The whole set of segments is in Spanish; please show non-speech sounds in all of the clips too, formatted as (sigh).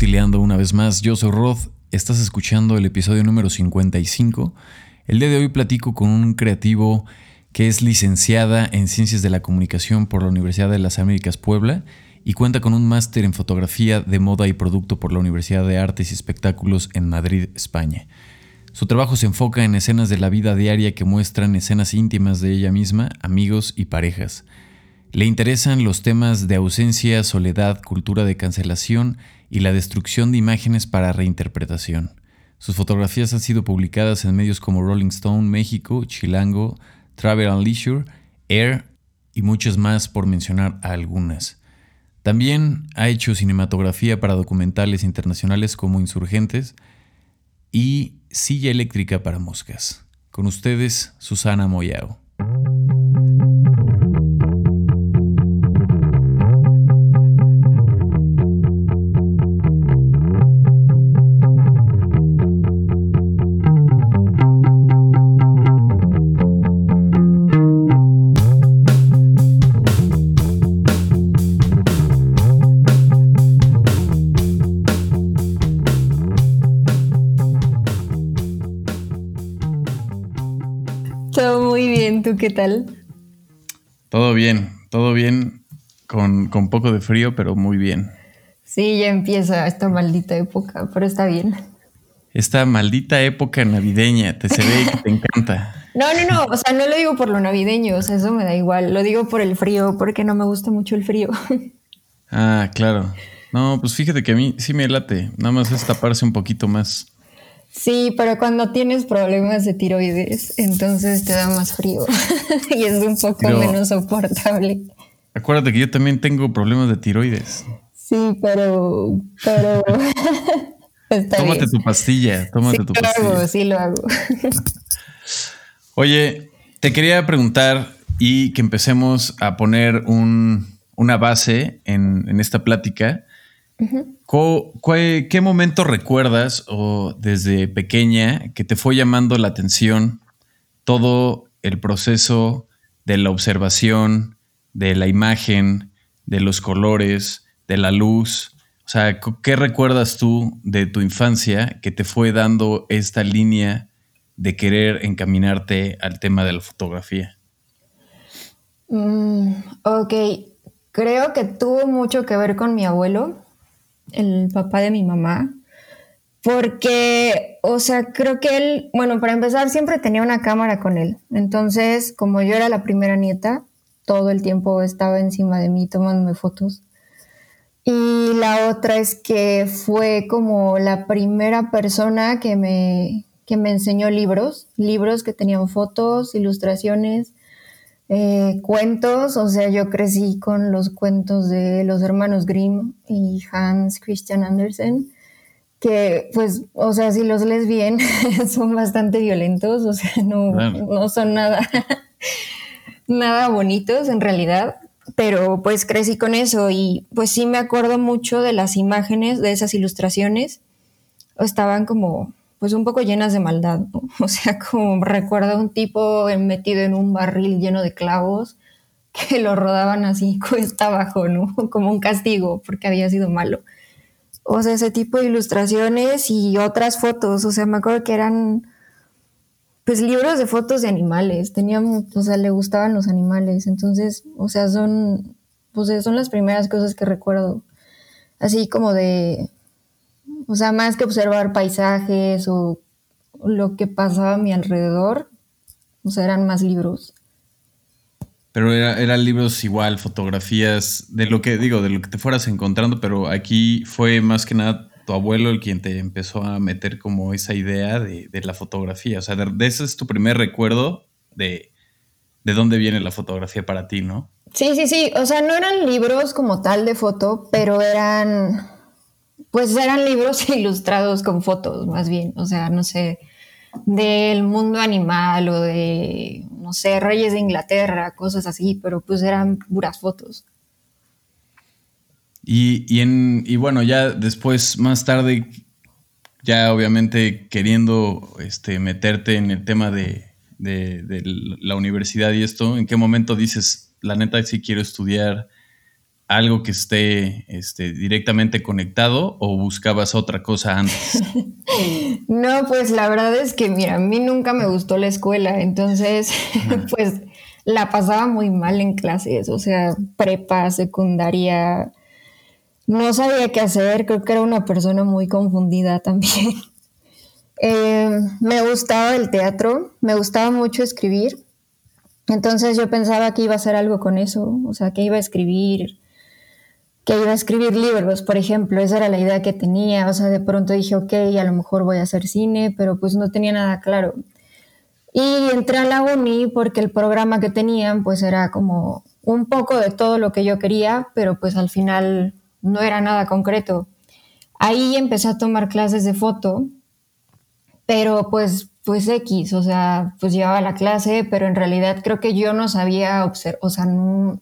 una vez más. Yo soy Rod, estás escuchando el episodio número 55. El día de hoy platico con un creativo que es licenciada en Ciencias de la Comunicación por la Universidad de las Américas Puebla y cuenta con un máster en fotografía de moda y producto por la Universidad de Artes y Espectáculos en Madrid, España. Su trabajo se enfoca en escenas de la vida diaria que muestran escenas íntimas de ella misma, amigos y parejas. Le interesan los temas de ausencia, soledad, cultura de cancelación y la destrucción de imágenes para reinterpretación. Sus fotografías han sido publicadas en medios como Rolling Stone México, Chilango, Travel and Leisure, Air y muchas más por mencionar algunas. También ha hecho cinematografía para documentales internacionales como Insurgentes y Silla Eléctrica para Moscas. Con ustedes, Susana Moyao. Qué tal? Todo bien, todo bien, con, poco de frío, pero muy bien. Sí, ya empieza esta maldita época, pero está bien. Esta maldita época navideña, te se ve que te encanta. (laughs) No, no, no, o sea, no lo digo por lo navideño, o sea, eso me da igual, lo digo por el frío, porque no me gusta mucho el frío. (laughs) Ah, claro. No, pues fíjate que a mí sí me late, nada más es taparse un poquito más. Sí, pero cuando tienes problemas de tiroides, entonces te da más frío (laughs) y es un poco menos soportable. Acuérdate que yo también tengo problemas de tiroides. Sí, pero, pero (laughs) tómate tu pastilla, tómate tu pastilla. Lo hago, sí lo hago. Oye, te quería preguntar y que empecemos a poner una base en, en esta plática ¿Qué momento recuerdas o desde pequeña que te fue llamando la atención todo el proceso de la observación, de la imagen, de los colores, de la luz? O sea, ¿qué recuerdas tú de tu infancia que te fue dando esta línea de querer encaminarte al tema de la fotografía? Mm, ok, creo que tuvo mucho que ver con mi abuelo el papá de mi mamá, porque, o sea, creo que él, bueno, para empezar, siempre tenía una cámara con él. Entonces, como yo era la primera nieta, todo el tiempo estaba encima de mí tomándome fotos. Y la otra es que fue como la primera persona que me, que me enseñó libros, libros que tenían fotos, ilustraciones, eh, cuentos, o sea, yo crecí con los cuentos de los hermanos Grimm y Hans Christian Andersen, que pues, o sea, si los lees bien, (laughs) son bastante violentos, o sea, no, no son nada, (laughs) nada bonitos en realidad, pero pues crecí con eso y pues sí me acuerdo mucho de las imágenes, de esas ilustraciones, estaban como pues un poco llenas de maldad, (laughs) O sea, como recuerdo a un tipo metido en un barril lleno de clavos que lo rodaban así (laughs) cuesta abajo, ¿no? Como un castigo porque había sido malo. O sea, ese tipo de ilustraciones y otras fotos, o sea, me acuerdo que eran pues libros de fotos de animales, teníamos, o sea, le gustaban los animales, entonces, o sea, son, pues son las primeras cosas que recuerdo, así como de, o sea, más que observar paisajes o lo que pasaba a mi alrededor, o sea, eran más libros. Pero eran libros igual, fotografías, de lo que digo, de lo que te fueras encontrando, pero aquí fue más que nada tu abuelo el quien te empezó a meter como esa idea de, la fotografía. O sea, de, ese es tu primer recuerdo de, de dónde viene la fotografía para ti, ¿no? Sí, sí, sí. O sea, no eran libros como tal de foto, pero eran pues eran libros (laughs) ilustrados con fotos, más bien, o sea, no sé, del mundo animal o de, no sé, reyes de Inglaterra, cosas así, pero pues eran puras fotos. Y, en, y bueno, ya después, más tarde, ya obviamente queriendo este, meterte en el tema de, de, la universidad y esto, ¿en qué momento dices, la neta, sí quiero estudiar algo que esté este, directamente conectado o buscabas otra cosa antes? (laughs) no, pues la verdad es que, mira, a mí nunca me gustó la escuela, entonces, (laughs) pues la pasaba muy mal en clases, o sea, prepa, secundaria, no sabía qué hacer, creo que era una persona muy confundida también. (laughs) Eh, me gustaba el teatro, me gustaba mucho escribir, entonces yo pensaba que iba a hacer algo con eso, o sea, que iba a escribir, que iba a escribir libros, por ejemplo, esa era la idea que tenía, o sea, de pronto dije, ok, a lo mejor voy a hacer cine, pero pues no tenía nada claro. Y entré a la uni porque el programa que tenían pues era como un poco de todo lo que yo quería, pero pues al final no era nada concreto. Ahí empecé a tomar clases de foto, pero pues pues X, o sea, pues llevaba la clase, pero en realidad creo que yo no sabía observar, o sea, no,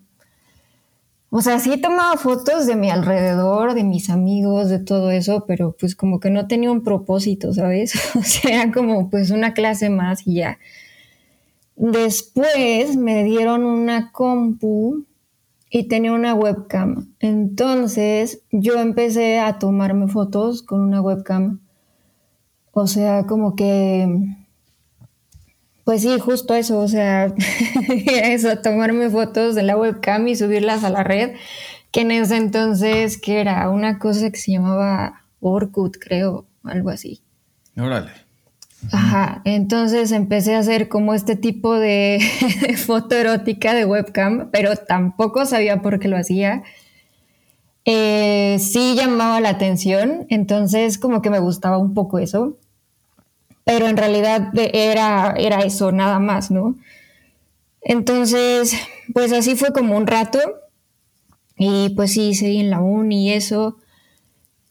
o sea, sí tomaba fotos de mi alrededor, de mis amigos, de todo eso, pero pues como que no tenía un propósito, ¿sabes? (laughs) O sea, como pues una clase más y ya. Después me dieron una compu y tenía una webcam. Entonces yo empecé a tomarme fotos con una webcam. O sea, como que pues sí, justo eso, o sea, (laughs) eso, tomarme fotos de la webcam y subirlas a la red, que en ese entonces, que era una cosa que se llamaba Orkut, creo, algo así. Órale. Ajá, entonces empecé a hacer como este tipo (laughs) de foto erótica de webcam, pero tampoco sabía por qué lo hacía. Eh, sí llamaba la atención, entonces como que me gustaba un poco eso pero en realidad era, era eso, nada más, ¿no? Entonces, pues así fue como un rato y pues sí, seguí en la uni y eso.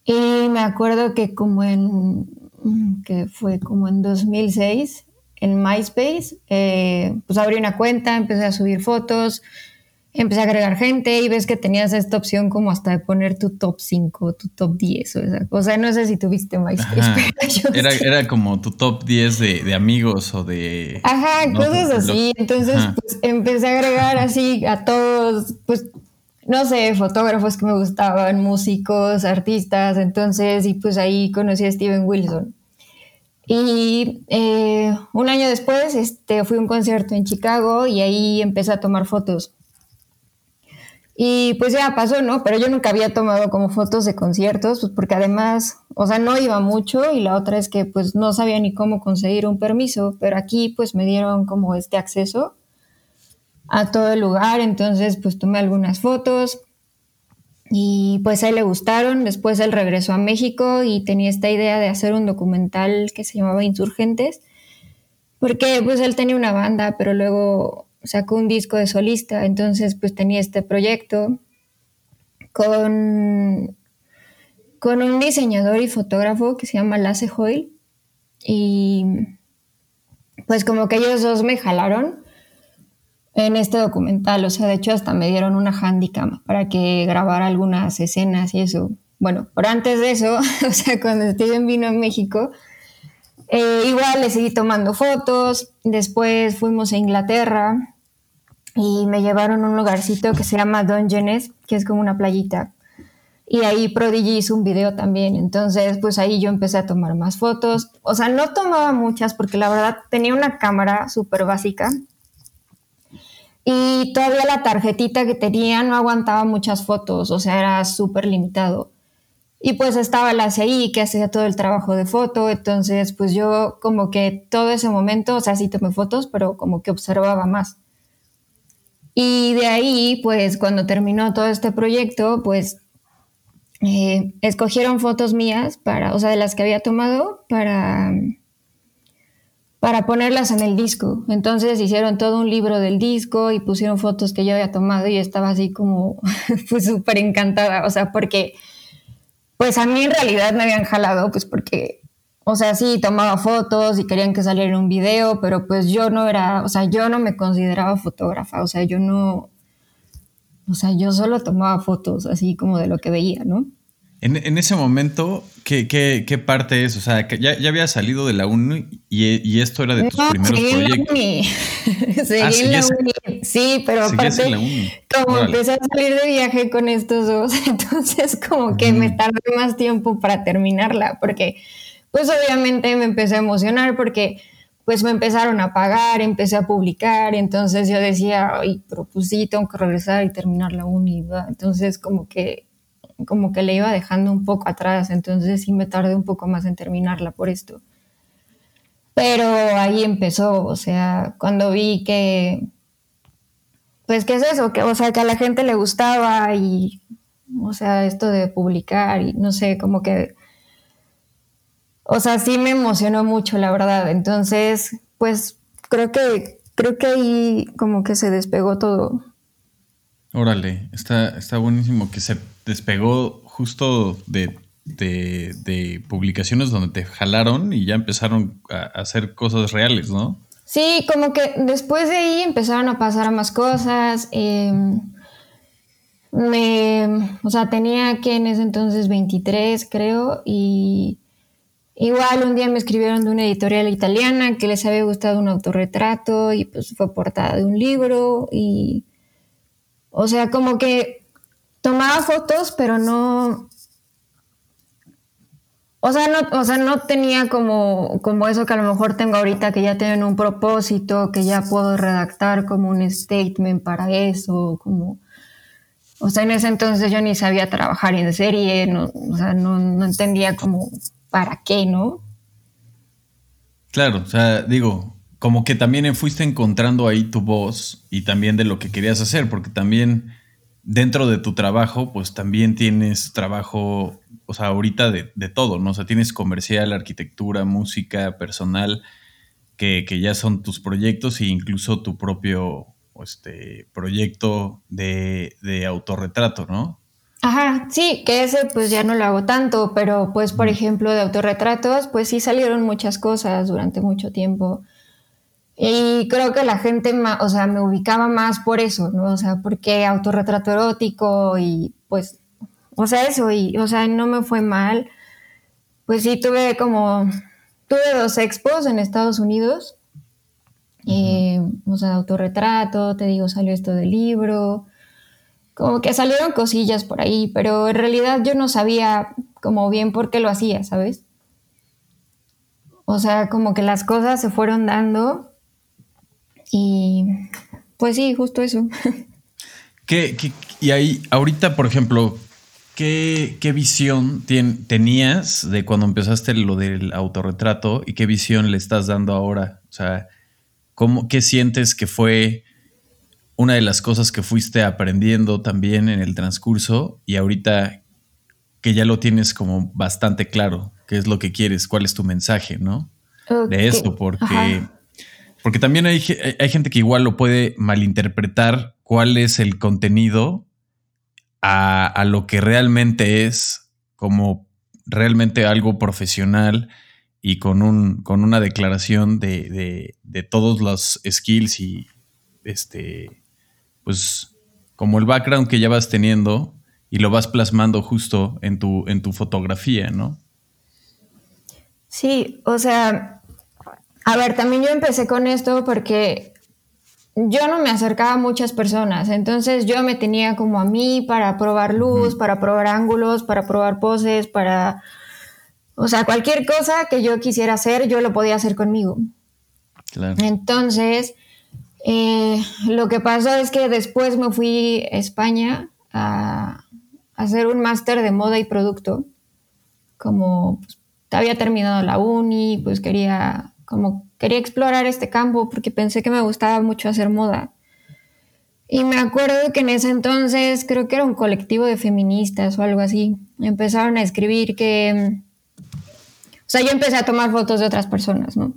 Y me acuerdo que como en, que fue como en 2006, en MySpace, eh, pues abrí una cuenta, empecé a subir fotos, empecé a agregar gente y ves que tenías esta opción como hasta de poner tu top 5, tu top 10 o esa cosa. No sé si tuviste MySpace. Era, era, como tu top 10 de, de amigos o de... Ajá, cosas así. Entonces, pues empecé a agregar así a todos, pues, no sé, fotógrafos que me gustaban, músicos, artistas. Entonces, y pues ahí conocí a Steven Wilson. Y eh, un año después este, fui a un concierto en Chicago y ahí empecé a tomar fotos. Y pues ya pasó, ¿no? Pero yo nunca había tomado como fotos de conciertos, pues porque además, o sea, no iba mucho y la otra es que pues no sabía ni cómo conseguir un permiso, pero aquí pues me dieron como este acceso a todo el lugar, entonces pues tomé algunas fotos y pues a él le gustaron, después él regresó a México y tenía esta idea de hacer un documental que se llamaba Insurgentes, porque pues él tenía una banda, pero luego sacó un disco de solista, entonces pues tenía este proyecto con, con un diseñador y fotógrafo que se llama Lasse Hoyle. Y pues como que ellos dos me jalaron en este documental, o sea, de hecho hasta me dieron una handicam para que grabara algunas escenas y eso. Bueno, por antes de eso, (laughs) o sea, cuando Steven vino a México, eh, igual le seguí tomando fotos, después fuimos a Inglaterra y me llevaron a un lugarcito que se llama Dungeons, que es como una playita. Y ahí Prodigy hizo un video también. Entonces, pues ahí yo empecé a tomar más fotos. O sea, no tomaba muchas porque la verdad tenía una cámara súper básica. Y todavía la tarjetita que tenía no aguantaba muchas fotos, o sea, era súper limitado. Y pues estaba la CI que hacía todo el trabajo de foto, entonces pues yo como que todo ese momento, o sea, sí tomé fotos, pero como que observaba más. Y de ahí, pues cuando terminó todo este proyecto, pues eh, escogieron fotos mías para, o sea, de las que había tomado para, para ponerlas en el disco. Entonces hicieron todo un libro del disco y pusieron fotos que yo había tomado y estaba así como, (laughs) pues súper encantada, o sea, porque, pues a mí en realidad me habían jalado, pues porque o sea, sí, tomaba fotos y querían que saliera un video, pero pues yo no era, o sea, yo no me consideraba fotógrafa, o sea, yo no, o sea, yo solo tomaba fotos así como de lo que veía, ¿no? En, ese momento, ¿qué, qué, parte es? O sea, que ya, ya había salido de la uni y, esto era de tus primeros proyectos. Ah, seguí en la (laughs) uni. Sí, pero aparte, como empecé a salir de viaje con estos dos, (laughs) entonces como que me tardé más tiempo para terminarla, porque pues obviamente me empecé a emocionar porque pues me empezaron a pagar, empecé a publicar, entonces yo decía, ay, pero pues sí, tengo que regresar y terminar la uni, entonces como que como que le iba dejando un poco atrás, entonces sí me tardé un poco más en terminarla por esto. Pero ahí empezó, o sea, cuando vi que, pues, ¿qué es eso? Que, o sea, que a la gente le gustaba y, o sea, esto de publicar y no sé, como que, o sea, sí me emocionó mucho, la verdad. Entonces, pues, creo que, creo que ahí como que se despegó todo. Órale, está, está buenísimo que se despegó justo de, publicaciones donde te jalaron y ya empezaron a hacer cosas reales, ¿no? Sí, como que después de ahí empezaron a pasar más cosas. Em, me, o sea, tenía que en ese entonces 23, creo, y igual un día me escribieron de una editorial italiana que les había gustado un autorretrato y pues fue portada de un libro y, o sea, como que tomaba fotos, pero no. O sea, no, o sea, no tenía como, como eso que a lo mejor tengo ahorita, que ya tienen un propósito, que ya puedo redactar como un statement para eso, como... O sea, en ese entonces yo ni sabía trabajar en serie, no, o sea, no, no entendía como para qué, ¿no? Claro, o sea, digo, como que también fuiste encontrando ahí tu voz y también de lo que querías hacer, porque también dentro de tu trabajo, pues también tienes trabajo, o sea, ahorita de, todo, ¿no? O sea, tienes comercial, arquitectura, música, personal, que, ya son tus proyectos e incluso tu propio este, proyecto de, de autorretrato, ¿no? Ajá, sí, que ese pues ya no lo hago tanto, pero pues por ejemplo de autorretratos, pues sí salieron muchas cosas durante mucho tiempo. Y creo que la gente, o sea, me ubicaba más por eso, ¿no? O sea, porque autorretrato erótico y pues, o sea, eso, y, o sea, no me fue mal. Pues sí, tuve como, tuve dos expos en Estados Unidos. Eh, o sea, autorretrato, te digo, salió esto del libro. Como que salieron cosillas por ahí, pero en realidad yo no sabía como bien por qué lo hacía, ¿sabes? O sea, como que las cosas se fueron dando y pues sí, justo eso. (laughs) ¿Qué, y ahí, ahorita, por ejemplo, ¿qué, visión tenías de cuando empezaste lo del autorretrato y qué visión le estás dando ahora? O sea, ¿cómo, ¿qué sientes que fue una de las cosas que fuiste aprendiendo también en el transcurso y ahorita que ya lo tienes como bastante claro, qué es lo que quieres, cuál es tu mensaje, ¿no? De esto, porque... Porque también hay, hay, gente que igual lo puede malinterpretar cuál es el contenido a, lo que realmente es como realmente algo profesional y con, un, con una declaración de, todos los skills y este, pues como el background que ya vas teniendo y lo vas plasmando justo en tu, en tu fotografía, ¿no? Sí, o sea, a ver, también yo empecé con esto porque yo no me acercaba a muchas personas, entonces yo me tenía como a mí para probar luz, para probar ángulos, para probar poses, para... O sea, cualquier cosa que yo quisiera hacer, yo lo podía hacer conmigo. Claro. Entonces, eh, lo que pasó es que después me fui a España a, hacer un máster de moda y producto. Como pues, había terminado la uni, pues quería como quería explorar este campo porque pensé que me gustaba mucho hacer moda. Y me acuerdo que en ese entonces creo que era un colectivo de feministas o algo así. Empezaron a escribir que... O sea, yo empecé a tomar fotos de otras personas, ¿no?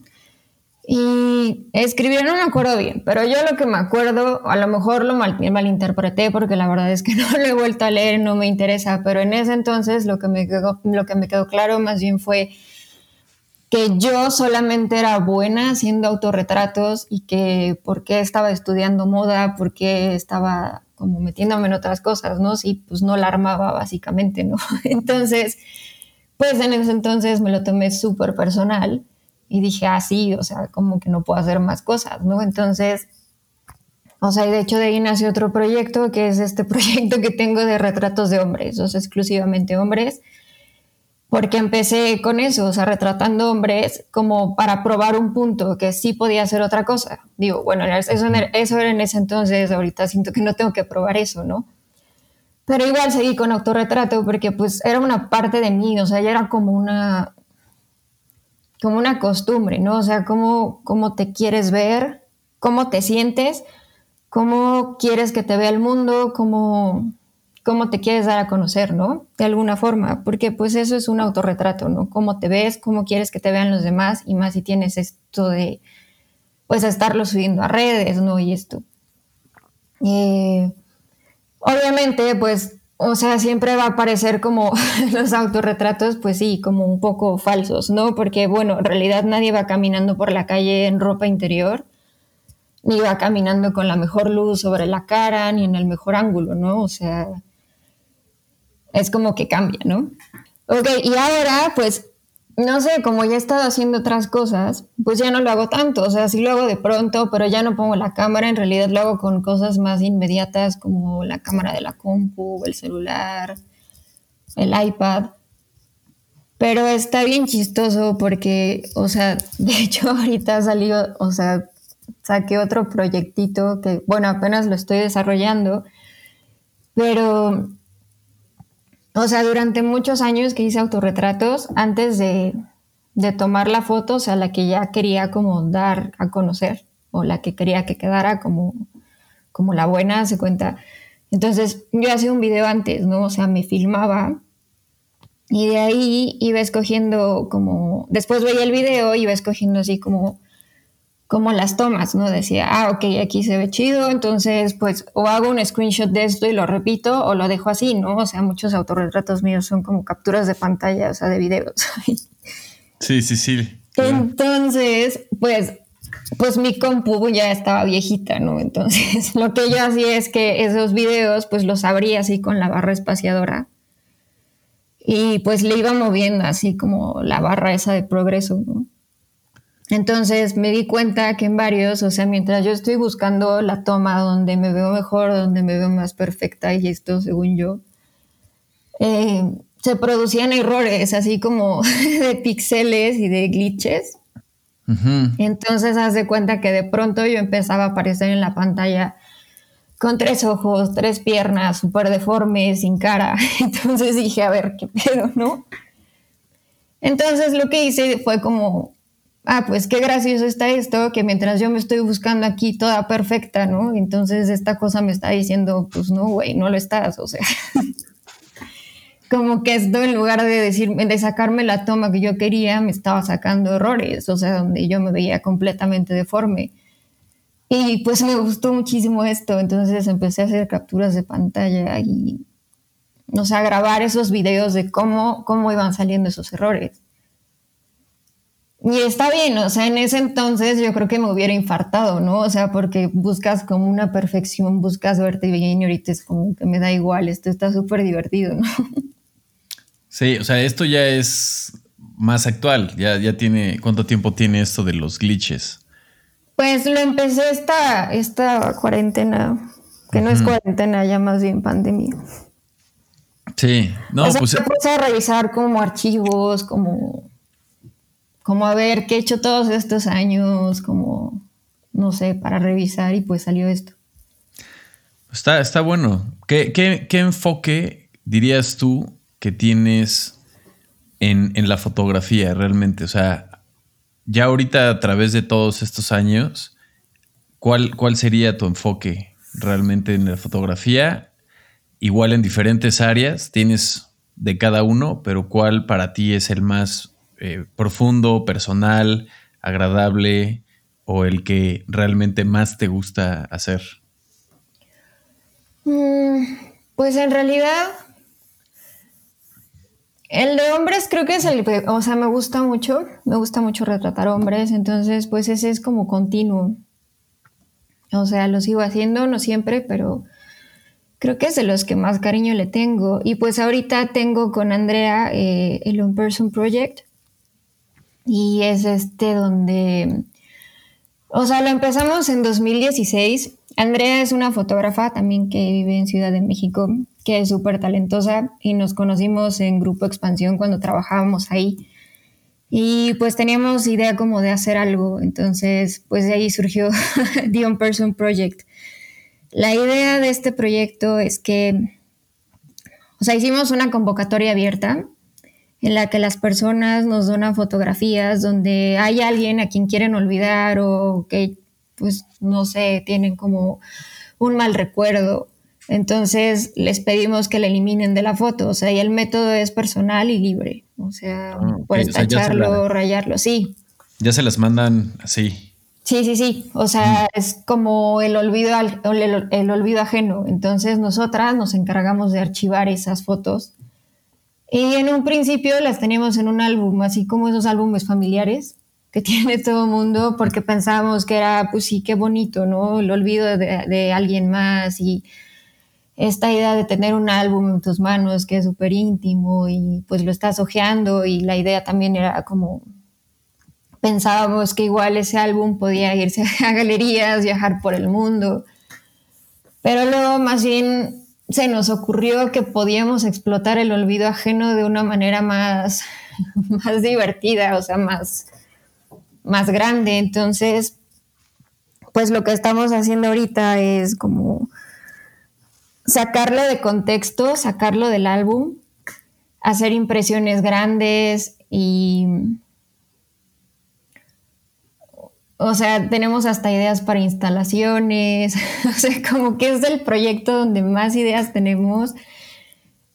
Y escribieron, no me acuerdo bien, pero yo lo que me acuerdo, a lo mejor lo mal, malinterpreté porque la verdad es que (laughs) no lo he vuelto a leer, no me interesa, pero en ese entonces lo que me quedó, lo que me quedó claro más bien fue que yo solamente era buena haciendo autorretratos y que por qué estaba estudiando moda, por qué estaba como metiéndome en otras cosas, ¿no? Sí, pues no la armaba básicamente, ¿no? (laughs) Entonces, pues en ese entonces me lo tomé súper personal y dije, ah, sí, o sea, como que no puedo hacer más cosas, ¿no? Entonces, o sea, y de hecho de ahí nació otro proyecto, que es este (laughs) proyecto que tengo de retratos de hombres, o sea, exclusivamente hombres, porque empecé con eso, o sea, retratando hombres como para probar un punto que sí podía hacer otra cosa. Digo, bueno, eso, eso era en ese entonces, ahorita siento que no tengo que probar eso, ¿no? Pero igual seguí con autorretrato porque pues era una parte de mí, o sea, ya era como una, como una costumbre, ¿no? O sea, cómo, cómo te quieres ver, cómo te sientes, cómo quieres que te vea el mundo, cómo, cómo te quieres dar a conocer, ¿no? De alguna forma, porque pues eso es un autorretrato, ¿no? Cómo te ves, cómo quieres que te vean los demás y más si tienes esto de, pues, estarlo subiendo a redes, ¿no? Y esto. Eh, obviamente, pues, o sea, siempre va a parecer como (laughs) los autorretratos, pues sí, como un poco falsos, ¿no? Porque, bueno, en realidad nadie va caminando por la calle en ropa interior ni va caminando con la mejor luz sobre la cara, ni en el mejor ángulo, ¿no? O sea, es como que cambia, ¿no? Ok, y ahora, pues, no sé, como ya he estado haciendo otras cosas, pues ya no lo hago tanto, o sea, sí lo hago de pronto, pero ya no pongo la cámara, en realidad lo hago con cosas más inmediatas como la cámara de la compu, el celular, el iPad. Pero está bien chistoso porque, o sea, (laughs) de hecho ahorita ha salido, o sea, saqué otro proyectito que, bueno, apenas lo estoy desarrollando, pero o sea, durante muchos años que hice autorretratos, antes de, tomar la foto, o sea, la que ya quería como dar a conocer, o la que quería que quedara como, como la buena, se cuenta. Entonces, yo hacía un video antes, ¿no? O sea, me filmaba y de ahí iba escogiendo como, después veía el video, iba escogiendo así como como las tomas, ¿no? Decía, ah, ok, aquí se ve chido, entonces pues o hago un screenshot de esto y lo repito o lo dejo así, ¿no? O sea, muchos autorretratos míos son como capturas de pantalla, o sea, de videos. (laughs) sí, sí, sí. Entonces, pues, pues mi compu ya estaba viejita, ¿no? Entonces, (laughs) lo que yo hacía es que esos videos, pues los abría así con la barra espaciadora y pues le iba moviendo así como la barra esa de progreso, ¿no? Entonces me di cuenta que en varios, o sea, mientras yo estoy buscando la toma donde me veo mejor, donde me veo más perfecta y esto según yo, eh, se producían errores así como (laughs) de píxeles y de glitches. Entonces haz de cuenta que de pronto yo empezaba a aparecer en la pantalla con tres ojos, tres piernas, súper deformes, sin cara. (laughs) Entonces dije, a ver, ¿qué pedo, no? Entonces lo que hice fue como ah, pues qué gracioso está esto, que mientras yo me estoy buscando aquí toda perfecta, ¿no? Entonces esta cosa me está diciendo, pues no, güey, no lo estás, o sea. (laughs) como que esto en lugar de decir, de sacarme la toma que yo quería, me estaba sacando errores, o sea, donde yo me veía completamente deforme. Y pues me gustó muchísimo esto, entonces empecé a hacer capturas de pantalla y, o sea, grabar esos videos de cómo, cómo iban saliendo esos errores. Y está bien, o sea, en ese entonces yo creo que me hubiera infartado, ¿no? O sea, porque buscas como una perfección, buscas verte bien y ahorita es como que me da igual, esto está súper divertido, ¿no? (laughs) Sí, o sea, esto ya es más actual, ya, ya tiene, ¿cuánto tiempo tiene esto de los glitches? Pues lo empecé esta, esta cuarentena, que no es cuarentena, ya más bien pandemia. Sí, no, o sea, pues... puse a revisar como archivos, como como a ver qué he hecho todos estos años, como, no sé, para revisar y pues salió esto. Está, está bueno. ¿Qué, enfoque dirías tú que tienes en, la fotografía realmente? O sea, ya ahorita a través de todos estos años, ¿cuál, cuál sería tu enfoque realmente en la fotografía? Igual en diferentes áreas, tienes de cada uno, pero ¿cuál para ti es el más eh, profundo, personal, agradable o el que realmente más te gusta hacer? Mm, pues en realidad, el de hombres creo que es el, o sea, me gusta mucho, me gusta mucho retratar hombres, entonces pues ese es como continuo. O sea, lo sigo haciendo, no siempre, pero creo que es de los que más cariño le tengo. Y pues ahorita tengo con Andrea eh, el On Person Project. Y es este donde, o sea, lo empezamos en 2016. Andrea es una fotógrafa también que vive en Ciudad de México, que es súper talentosa y nos conocimos en Grupo Expansión cuando trabajábamos ahí. Y pues teníamos idea como de hacer algo, entonces pues de ahí surgió (laughs) The On Person Project. La idea de este proyecto es que, o sea, hicimos una convocatoria abierta en la que las personas nos donan fotografías donde hay alguien a quien quieren olvidar o que, pues, no sé, tienen como un mal recuerdo. Entonces les pedimos que la eliminen de la foto. O sea, y el método es personal y libre. O sea, ah, puedes tacharlo, rayarlo, sí. Ya se las mandan así. Sí, sí, sí. O sea, mm. es como el olvido, el, olvido ajeno. Entonces nosotras nos encargamos de archivar esas fotos. Y en un principio las teníamos en un álbum, así como esos álbumes familiares que (laughs) tiene todo el mundo, porque pensábamos que era, pues sí, qué bonito, ¿no? El olvido de, alguien más y esta idea de tener un álbum en tus manos que es súper íntimo y pues lo estás ojeando y la idea también era como pensábamos que igual ese álbum podía irse (laughs) a galerías, viajar por el mundo, pero luego más bien se nos ocurrió que podíamos explotar el olvido ajeno de una manera más, (laughs) más divertida, o sea, más, más grande. Entonces, pues lo que estamos haciendo ahorita es como sacarlo de contexto, sacarlo del álbum, hacer impresiones grandes y o sea, tenemos hasta ideas para instalaciones, (laughs) o sea, como que es el proyecto donde más ideas tenemos,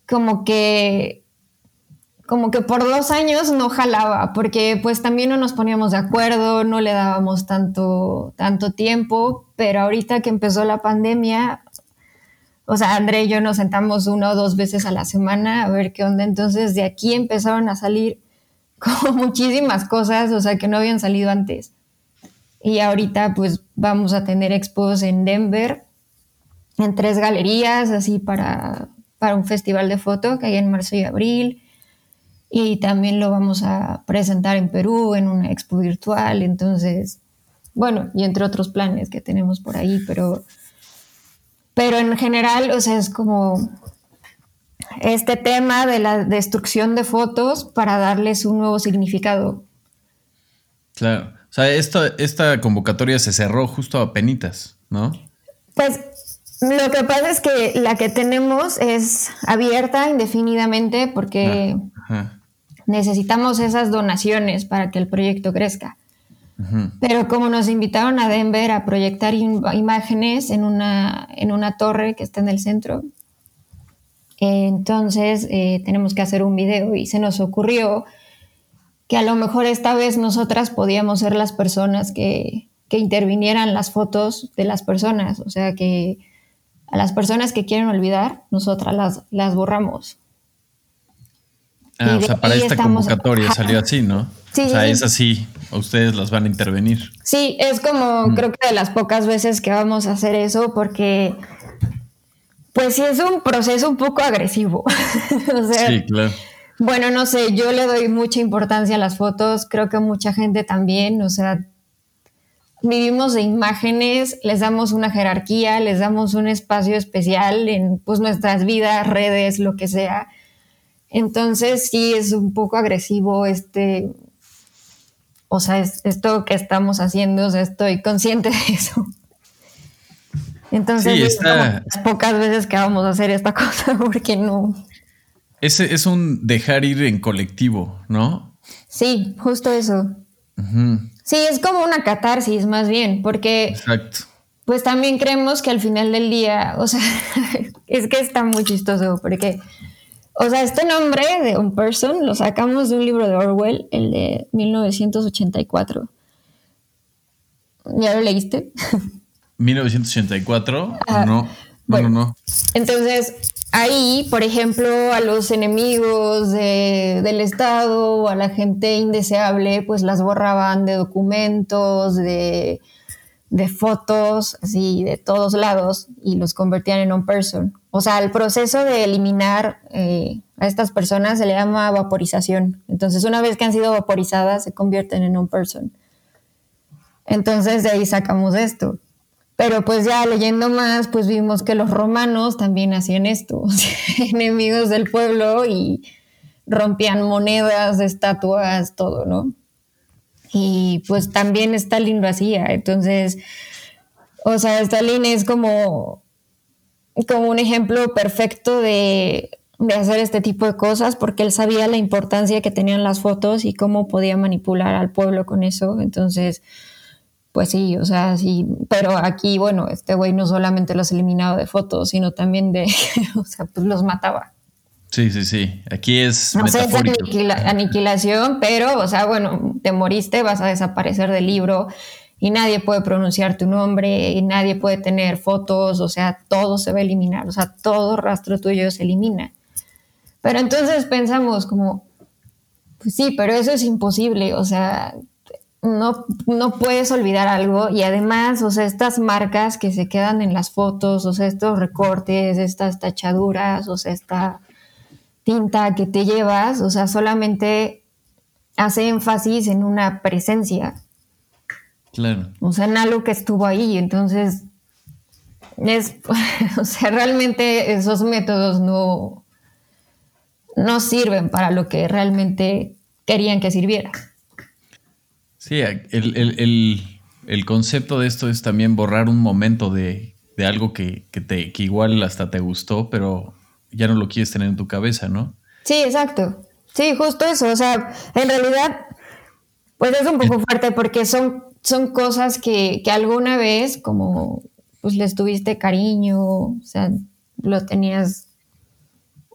como que como que por dos años no jalaba, porque pues también no nos poníamos de acuerdo, no le dábamos tanto, tanto tiempo, pero ahorita que empezó la pandemia, o sea, André y yo nos sentamos una o dos veces a la semana a ver qué onda, entonces de aquí empezaron a salir (laughs) como muchísimas cosas, o sea, que no habían salido antes. Y ahorita pues vamos a tener expos en Denver, en tres galerías, así para, para un festival de foto que hay en marzo y abril. Y también lo vamos a presentar en Perú en una expo virtual. Entonces, bueno, y entre otros planes que tenemos por ahí, pero, pero en general, o sea, es como este tema de la destrucción de fotos para darles un nuevo significado. Claro. O sea, esta, esta convocatoria se cerró justo a penitas, ¿no? Pues lo que pasa es que la que tenemos es abierta indefinidamente porque ah, necesitamos esas donaciones para que el proyecto crezca. Pero como nos invitaron a Denver a proyectar imágenes en una, en una torre que está en el centro, entonces eh, tenemos que hacer un video y se nos ocurrió que a lo mejor esta vez nosotras podíamos ser las personas que, que intervinieran las fotos de las personas, o sea que a las personas que quieren olvidar, nosotras las, las borramos. Ah, o sea, para esta convocatoria salió así, ¿no? Sí, o sea, es así, ustedes las van a intervenir. Sí, es como mm. creo que de las pocas veces que vamos a hacer eso porque pues sí es un proceso un poco agresivo. (laughs) sí, claro. Bueno, no sé, yo le doy mucha importancia a las fotos, creo que mucha gente también, o sea, vivimos de imágenes, les damos una jerarquía, les damos un espacio especial en pues, nuestras vidas, redes, lo que sea. Entonces sí es un poco agresivo este, o sea, esto que estamos haciendo, o sea, estoy consciente de eso. Entonces, las pocas veces que vamos a hacer esta (laughs) cosa, porque no, ese es un dejar ir en colectivo, ¿no? Sí, justo eso. Sí, es como una catarsis más bien, porque... Exacto. Pues también creemos que al final del día, o sea, (laughs) es que está muy chistoso, porque, o sea, este nombre de un person lo sacamos de un libro de Orwell, el de 1984. ¿Ya lo leíste? (laughs) 1984, no. Bueno, no, no. Entonces, ahí, por ejemplo, a los enemigos del Estado o a la gente indeseable, pues las borraban de documentos, de, fotos, así de todos lados, y los convertían en un person. O sea, el proceso de eliminar eh, a estas personas se le llama vaporización. Entonces, una vez que han sido vaporizadas, se convierten en un person. Entonces, de ahí sacamos esto. Pero pues ya leyendo más, pues vimos que los romanos también hacían esto, (laughs) enemigos del pueblo y rompían monedas, estatuas, todo, ¿no? Y pues también Stalin lo hacía. Entonces, o sea, Stalin es como, como un ejemplo perfecto de, de hacer este tipo de cosas porque él sabía la importancia que tenían las fotos y cómo podía manipular al pueblo con eso. Entonces, pues sí, o sea, sí, pero aquí, bueno, este güey no solamente los eliminaba de fotos, sino también de, (laughs) o sea, pues los mataba. Sí, sí, sí. Aquí es. No sé, es aniquilación, pero, o sea, bueno, te moriste, vas a desaparecer del libro y nadie puede pronunciar tu nombre y nadie puede tener fotos, o sea, todo se va a eliminar, o sea, todo rastro tuyo se elimina. Pero entonces pensamos como, pues sí, pero eso es imposible, o sea, no, no puedes olvidar algo y además, o sea, estas marcas que se quedan en las fotos, o sea, estos recortes, estas tachaduras, o sea, esta tinta que te llevas, o sea, solamente hace énfasis en una presencia. Claro. O sea, en algo que estuvo ahí. Entonces, es, (laughs) o sea, realmente esos métodos no, no sirven para lo que realmente querían que sirviera. Sí, el, concepto de esto es también borrar un momento de, algo que, te, que igual hasta te gustó, pero ya no lo quieres tener en tu cabeza, ¿no? Sí, exacto. Sí, justo eso. O sea, en realidad, pues es un poco fuerte porque son, son cosas que, que alguna vez, como pues les tuviste cariño, o sea, lo tenías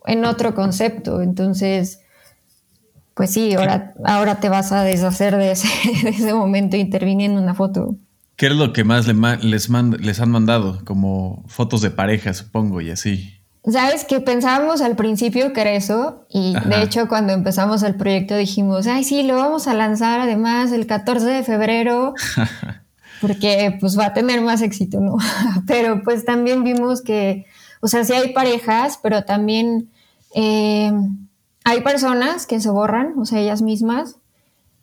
en otro concepto. Entonces, pues sí, ahora, ahora te vas a deshacer de ese, (laughs) de ese momento interviniendo en una foto. ¿Qué es lo que más les, les han mandado? Como fotos de pareja, supongo, y así. Sabes que pensábamos al principio que era eso y de hecho cuando empezamos el proyecto dijimos, ay sí, lo vamos a lanzar además el 14 de febrero (laughs) porque pues va a tener más éxito, ¿no? (laughs) pero pues también vimos que, o sea, sí hay parejas, pero también eh, hay personas que se borran, o sea, ellas mismas,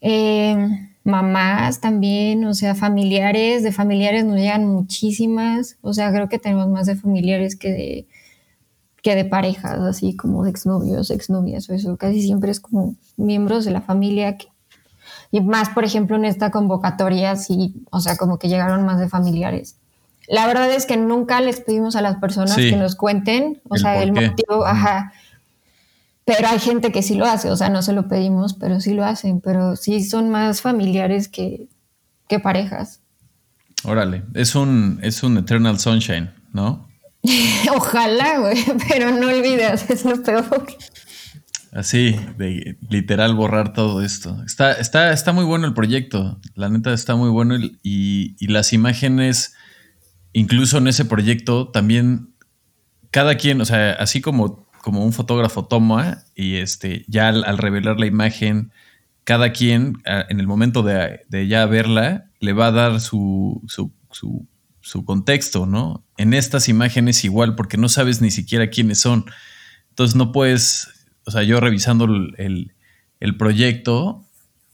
eh, mamás también, o sea, familiares, de familiares nos llegan muchísimas, o sea, creo que tenemos más de familiares que de que de parejas, así como de exnovios, exnovias o eso. Casi siempre es como miembros de la familia. Que, y más, por ejemplo, en esta convocatoria, sí, o sea, como que llegaron más de familiares. La verdad es que nunca les pedimos a las personas que nos cuenten, o sea, el motivo, ajá. Pero hay gente que sí lo hace, o sea, no se lo pedimos, pero sí lo hacen, pero sí son más familiares que, que parejas. Órale, es un, es un Eternal Sunshine, ¿no? (laughs) Ojalá, güey, pero no olvides, es lo peor. Así, de literal borrar todo esto. Está, está, está muy bueno el proyecto, la neta está muy bueno y, las imágenes, incluso en ese proyecto, también cada quien, o sea, así como, como un fotógrafo toma y este, ya al, revelar la imagen, cada quien en el momento de, ya verla le va a dar su, su, su su contexto, ¿no? En estas imágenes igual, porque no sabes ni siquiera quiénes son. Entonces no puedes, o sea, yo revisando el, proyecto,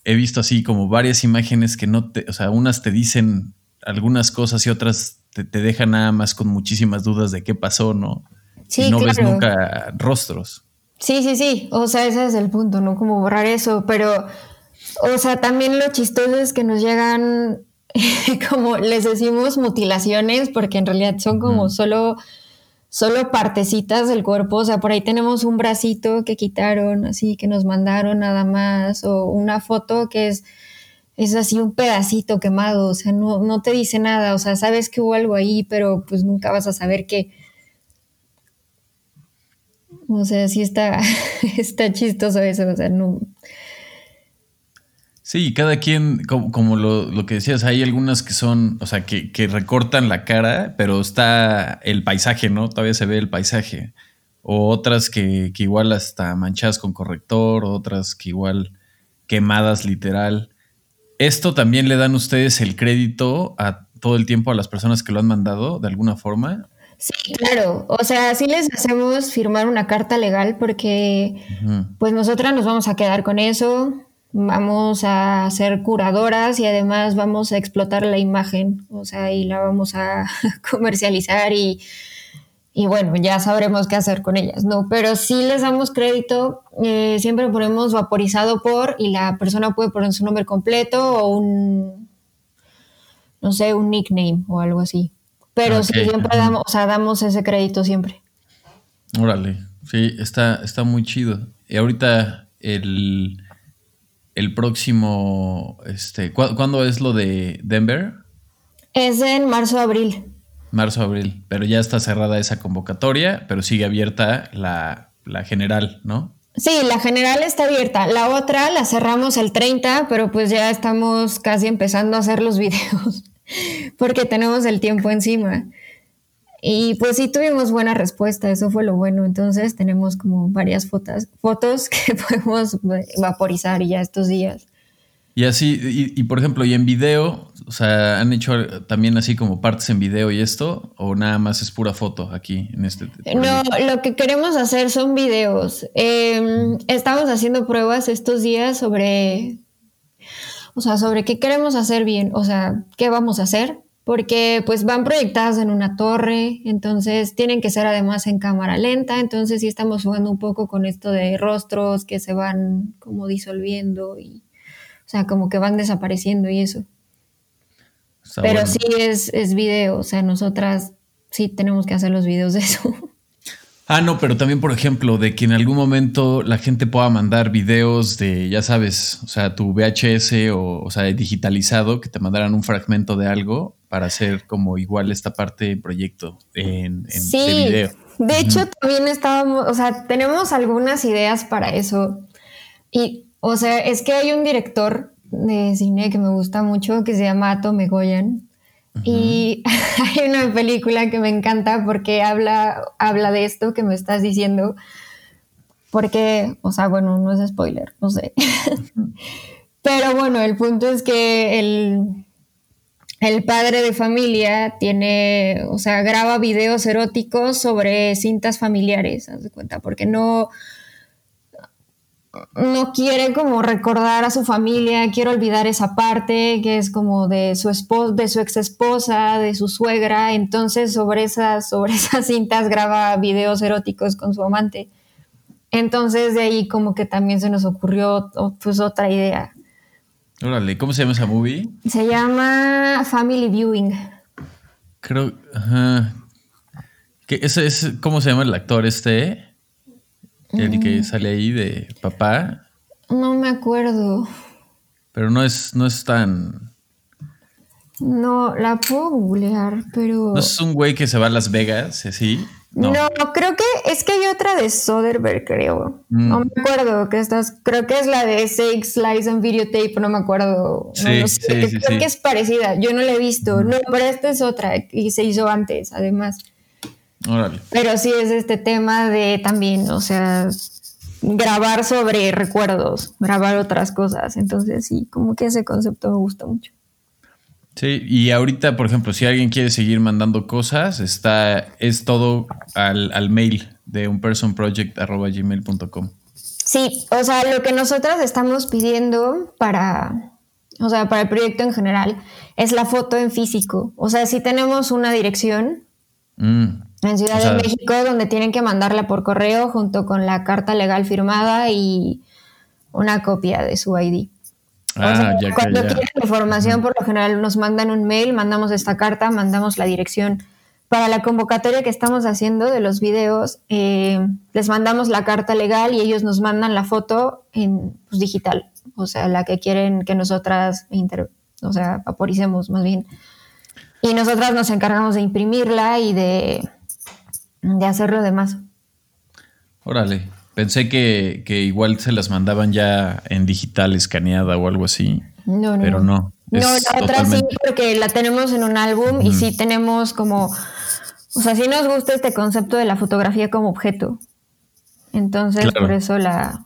he visto así como varias imágenes que no te, o sea, unas te dicen algunas cosas y otras te, dejan nada más con muchísimas dudas de qué pasó, ¿no? Sí, y no ves nunca rostros. Sí, sí, sí. O sea, ese es el punto, ¿no? Como borrar eso. Pero, o sea, también lo chistoso es que nos llegan (laughs) como les decimos mutilaciones, porque en realidad son como solo, solo partecitas del cuerpo. O sea, por ahí tenemos un bracito que quitaron, así que nos mandaron nada más, o una foto que es, es así un pedacito quemado. O sea, no, no te dice nada. O sea, sabes que hubo algo ahí, pero pues nunca vas a saber qué. O sea, sí está, (laughs) está chistoso eso. O sea, no Sí, cada quien, como, lo, que decías, hay algunas que son, o sea, que, recortan la cara, pero está el paisaje, ¿no? Todavía se ve el paisaje. O otras que, igual hasta manchadas con corrector, otras que igual quemadas literal. Esto también le dan ustedes el crédito a todo el tiempo a las personas que lo han mandado de alguna forma? Sí, claro. O sea, sí les hacemos firmar una carta legal porque pues nosotras nos vamos a quedar con eso, vamos a ser curadoras y además vamos a explotar la imagen, o sea, y la vamos a (laughs) comercializar y, y bueno, ya sabremos qué hacer con ellas, ¿no? Pero si les damos crédito, eh, siempre ponemos vaporizado por y la persona puede poner su nombre completo o un, no sé, un nickname o algo así. Pero sí, siempre damos, o sea, damos ese crédito siempre. Órale, sí, está, está muy chido. Y ahorita el, el próximo, este, ¿cuándo es lo de Denver? Es en marzo-abril. Marzo-abril, pero ya está cerrada esa convocatoria, pero sigue abierta la, la general, ¿no? Sí, la general está abierta. La otra la cerramos el 30, pero pues ya estamos casi empezando a hacer los (laughs) videos porque tenemos el tiempo encima. Y pues sí tuvimos buena respuesta, eso fue lo bueno. Entonces tenemos como varias fotos, fotos (laughs) que podemos vaporizar ya estos días. Y así, y, por ejemplo, y en video, o sea, ¿han hecho también así como partes en video y esto? ¿O nada más es pura foto aquí en este? No, lo que queremos hacer son videos. Em, estamos haciendo pruebas estos días sobre o sea, sobre qué queremos hacer bien, o sea, qué vamos a hacer, porque pues van proyectadas en una torre, entonces tienen que ser además en cámara lenta, entonces sí estamos jugando un poco con esto de rostros que se van como disolviendo y, o sea, como que van desapareciendo y eso. Pero sí es, es video, o sea, nosotras sí tenemos que hacer los videos de eso. Ah, no, pero también, por ejemplo, de que en algún momento la gente pueda mandar videos de, ya sabes, o sea, tu VHS o, o sea, digitalizado, que te mandaran un fragmento de algo para hacer como igual esta parte del proyecto en, en sí. de video. De hecho, también estábamos, o sea, tenemos algunas ideas para eso. Y, o sea, es que hay un director de cine que me gusta mucho que se llama Ato Megoyan y (laughs) hay una película que me encanta porque habla, habla de esto que me estás diciendo. Porque, o sea, bueno, no es spoiler, no sé. (laughs) Pero bueno, el punto es que el, el padre de familia tiene, o sea, graba videos eróticos sobre cintas familiares, haz de cuenta, porque no, no quiere como recordar a su familia, quiere olvidar esa parte que es como de su esposa, de su ex esposa, de su suegra, entonces sobre esas, sobre esas cintas graba videos eróticos con su amante. Entonces de ahí como que también se nos ocurrió pues otra idea. Órale, ¿cómo se llama esa movie? Se llama Family Viewing. Creo, ajá. ese es, ¿cómo se llama el actor este? El que sale ahí de papá. No me acuerdo. Pero no es, no es tan. No, la puedo googlear, pero. ¿No es un güey que se va a Las Vegas, así? No. creo que es que hay otra de Soderbergh, creo. Mm. No me acuerdo que estás, creo que es la de Six Slice and Videotape, no me acuerdo. Sí, sí, creo que es parecida, yo no la he visto. No, pero esta es otra y se hizo antes, además. Pero sí es este tema de también, o sea, grabar sobre recuerdos, grabar otras cosas. Entonces sí, como que ese concepto me gusta mucho. Sí, y ahorita, por ejemplo, si alguien quiere seguir mandando cosas, está, es todo al, mail de unpersonproject.gmail.com. Sí, o sea, lo que nosotras estamos pidiendo para, o sea, para el proyecto en general es la foto en físico. O sea, si tenemos una dirección, mm. En Ciudad de México, donde tienen que mandarla por correo junto con la carta legal firmada y una copia de su ID. Ah, cuando quieren información, por lo general nos mandan un mail, mandamos esta carta, mandamos la dirección. Para la convocatoria que estamos haciendo de los videos, eh, les mandamos la carta legal y ellos nos mandan la foto en pues, digital, o sea, la que quieren que nosotras o sea, vaporicemos más bien. Y nosotras nos encargamos de imprimirla y de de hacer lo demás. Órale, pensé que, igual se las mandaban ya en digital escaneada o algo así. No, no. Pero no. No, la otra sí, porque la tenemos en un álbum y sí tenemos como, o sea, sí nos gusta este concepto de la fotografía como objeto. Entonces, por eso la,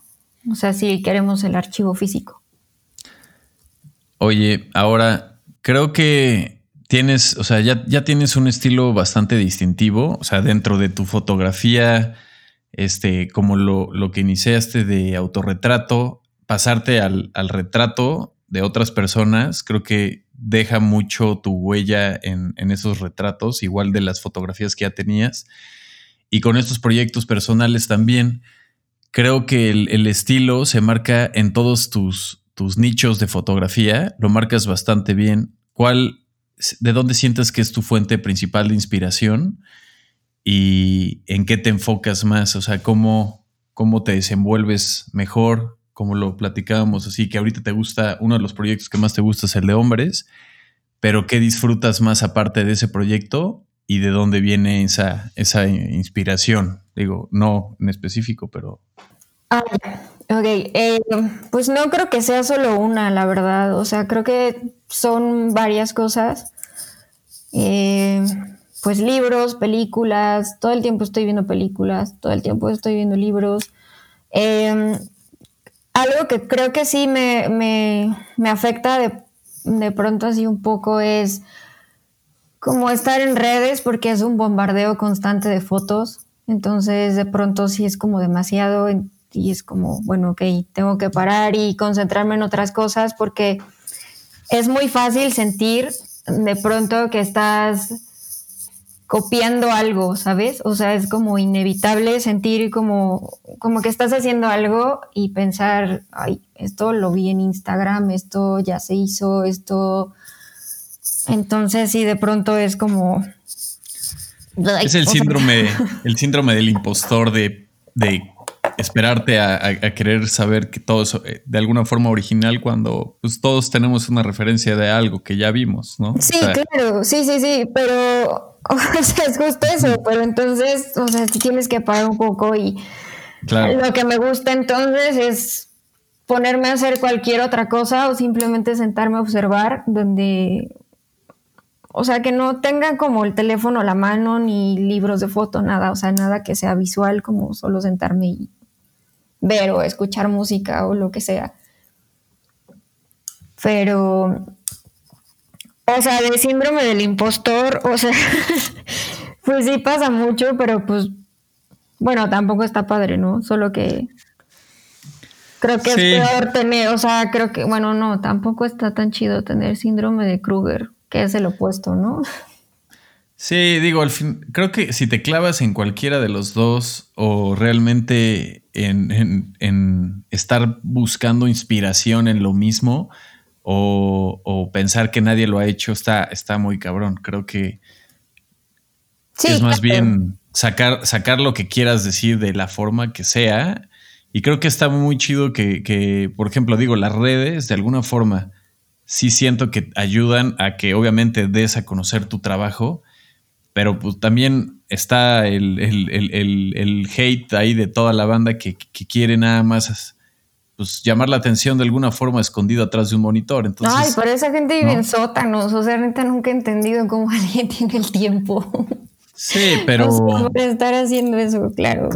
o sea, sí queremos el archivo físico. Oye, ahora creo que tienes, o sea, ya, ya tienes un estilo bastante distintivo, o sea, dentro de tu fotografía, este, como lo, lo que iniciaste de autorretrato, pasarte al, al, retrato de otras personas, creo que deja mucho tu huella en, en, esos retratos, igual de las fotografías que ya tenías. Y con estos proyectos personales también, creo que el, el estilo se marca en todos tus, tus nichos de fotografía, lo marcas bastante bien. ¿Cuál, de dónde sientes que es tu fuente principal de inspiración? y en qué te enfocas más, o sea, cómo, cómo te desenvuelves mejor, como lo platicábamos, así que ahorita te gusta, uno de los proyectos que más te gusta es el de hombres, pero ¿qué disfrutas más aparte de ese proyecto y de dónde viene esa, esa inspiración? Digo, no en específico, pero... Ah, ok, eh, pues no creo que sea solo una, la verdad, o sea, creo que son varias cosas. Eh, pues libros, películas, todo el tiempo estoy viendo películas, todo el tiempo estoy viendo libros. Em, algo que creo que sí me, me, afecta de, de, pronto así un poco es como estar en redes porque es un bombardeo constante de fotos. Entonces de pronto sí es como demasiado y es como, bueno, ok, tengo que parar y concentrarme en otras cosas porque es muy fácil sentir de pronto que estás copiando algo, ¿sabes? O sea, es como inevitable sentir como, como que estás haciendo algo y pensar, ay, esto lo vi en Instagram, esto ya se hizo, esto... Entonces sí, de pronto es como... Es el síndrome, (laughs) el síndrome del impostor de, de esperarte a, querer saber que todo es eh, de alguna forma original cuando pues, todos tenemos una referencia de algo que ya vimos, ¿no? Sí, claro, sí, sí, sí, pero (laughs) O sea, es justo eso, pero entonces, o sea, si tienes que parar un poco y lo que me gusta entonces es ponerme a hacer cualquier otra cosa o simplemente sentarme a observar donde, o sea, que no tenga como el teléfono a la mano ni libros de foto, nada, o sea, nada que sea visual como solo sentarme y ver o escuchar música o lo que sea. Pero o sea, de síndrome del impostor, o sea, (laughs) pues sí pasa mucho, pero pues, bueno, tampoco está padre, ¿no? Solo que creo que es peor tener, o sea, creo que, bueno, no, tampoco está tan chido tener síndrome de Kruger, que es el opuesto, ¿no? (laughs) Sí, digo, al fin, creo que si te clavas en cualquiera de los dos o realmente en, en estar buscando inspiración en lo mismo, o, pensar que nadie lo ha hecho está, está muy cabrón. Creo que es más bien sacar, sacar lo que quieras decir de la forma que sea. Y creo que está muy chido que, por ejemplo, digo, las redes de alguna forma sí siento que ayudan a que obviamente des a conocer tu trabajo, pero pues también está el, hate ahí de toda la banda que, que quiere nada más pues, llamar la atención de alguna forma escondido atrás de un monitor. Entonces, Ay, pero esa gente vive en sótanos. O sea, neta nunca he entendido cómo (laughs) alguien tiene el tiempo. Sí, pero. O estar haciendo eso, claro.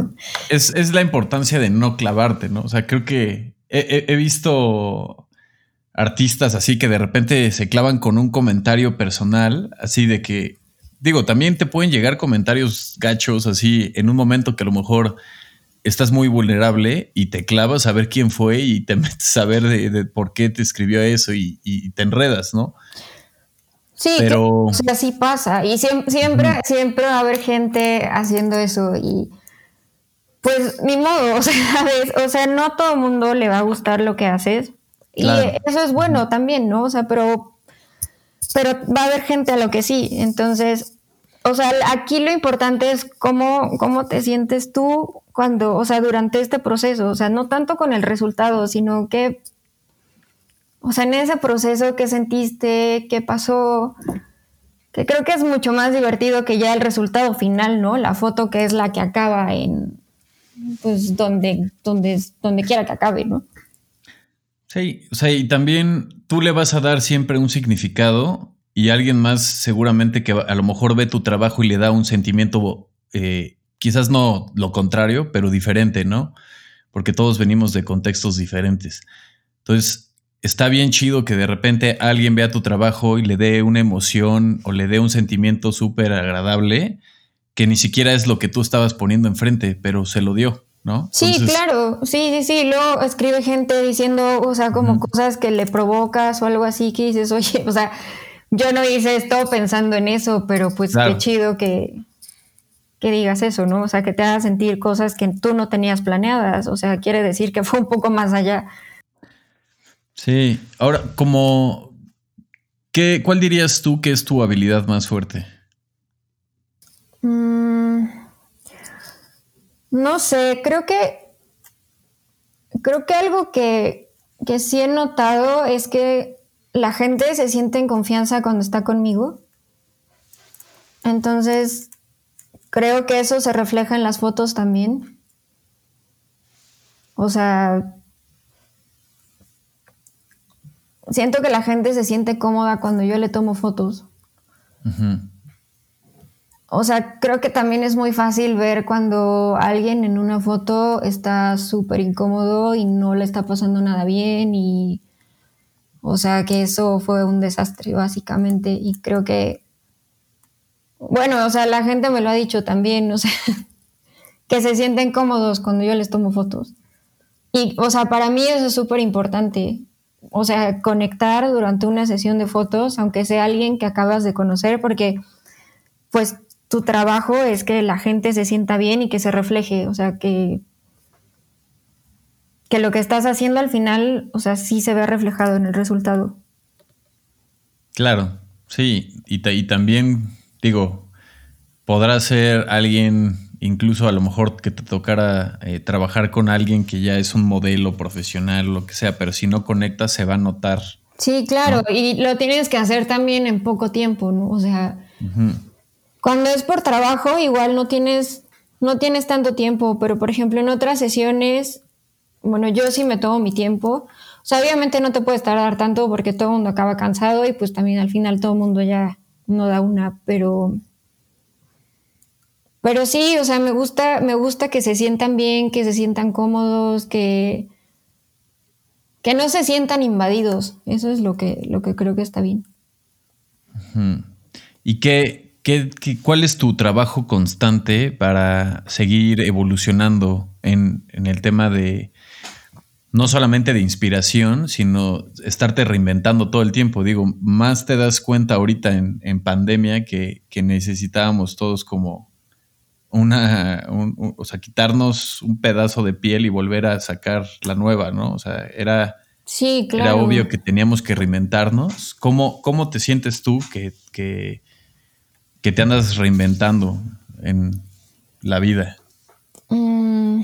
Es, la importancia de no clavarte, ¿no? O sea, creo que he, visto artistas así que de repente se clavan con un comentario personal, así de que. Digo, también te pueden llegar comentarios gachos así en un momento que a lo mejor estás muy vulnerable y te clavas a ver quién fue y te (laughs) metes a ver de, por qué te escribió eso y, te enredas, ¿no? Sí, pero o sea, sí pasa. Y siempre, siempre, va a haber gente haciendo eso y pues ni modo, (laughs) o sea, o sea, no todo el mundo le va a gustar lo que haces. Y eso es bueno también, ¿no? O sea, pero, pero va a haber gente a lo que sí, entonces o sea, aquí lo importante es cómo, cómo te sientes tú cuando, o sea, durante este proceso, o sea, no tanto con el resultado, sino que, o sea, en ese proceso, ¿qué sentiste? ¿Qué pasó? Que creo que es mucho más divertido que ya el resultado final, ¿no? La foto que es la que acaba en, pues, donde, donde, donde quiera que acabe, ¿no? Sí, o sea, y también tú le vas a dar siempre un significado y alguien más seguramente que a lo mejor ve tu trabajo y le da un sentimiento, eh, quizás no lo contrario, pero diferente, ¿no? Porque todos venimos de contextos diferentes. Entonces, está bien chido que de repente alguien vea tu trabajo y le dé una emoción o le dé un sentimiento súper agradable que ni siquiera es lo que tú estabas poniendo enfrente, pero se lo dio, ¿no? Sí, claro, sí, sí, sí. Luego escribe gente diciendo, o sea, como cosas que le provocas o algo así que dices, oye, o sea, yo no hice esto pensando en eso, pero pues qué chido que, que digas eso, ¿no? O sea, que te haga sentir cosas que tú no tenías planeadas. O sea, quiere decir que fue un poco más allá. Sí, ahora, como, ¿qué, ¿cuál dirías tú que es tu habilidad más fuerte? Mm, no sé, creo que, creo que algo que, que sí he notado es que la gente se siente en confianza cuando está conmigo. Entonces, creo que eso se refleja en las fotos también. O sea, siento que la gente se siente cómoda cuando yo le tomo fotos. O sea, creo que también es muy fácil ver cuando alguien en una foto está súper incómodo y no le está pasando nada bien y, o sea, que eso fue un desastre básicamente y creo que, bueno, o sea, la gente me lo ha dicho también, o sea, (laughs) que se sienten cómodos cuando yo les tomo fotos. Y, o sea, para mí eso es súper importante o sea, conectar durante una sesión de fotos, aunque sea alguien que acabas de conocer, porque pues tu trabajo es que la gente se sienta bien y que se refleje, o sea, que, que lo que estás haciendo al final, o sea, sí se ve reflejado en el resultado. Claro, sí, y, y también digo, podrá ser alguien incluso a lo mejor que te tocara eh, trabajar con alguien que ya es un modelo profesional, lo que sea, pero si no conectas se va a notar. Sí, claro, y lo tienes que hacer también en poco tiempo, ¿no? O sea, cuando es por trabajo, igual no tienes, no tienes tanto tiempo, pero por ejemplo en otras sesiones, bueno, yo sí me tomo mi tiempo. O sea, obviamente no te puedes tardar tanto porque todo el mundo acaba cansado y pues también al final todo el mundo ya no da una, pero pero sí, o sea, me gusta, me gusta que se sientan bien, que se sientan cómodos, que, que no se sientan invadidos. Eso es lo que, lo que creo que está bien. ¿Y qué, qué, cuál es tu trabajo constante para seguir evolucionando en, el tema de no solamente de inspiración, sino estarte reinventando todo el tiempo? Digo, más te das cuenta ahorita en, en pandemia que, que necesitábamos todos como una, o sea, quitarnos un pedazo de piel y volver a sacar la nueva, ¿no? O sea, era, sí, era obvio que teníamos que reinventarnos. ¿Cómo, cómo te sientes tú que, que, te andas reinventando en la vida? Mm,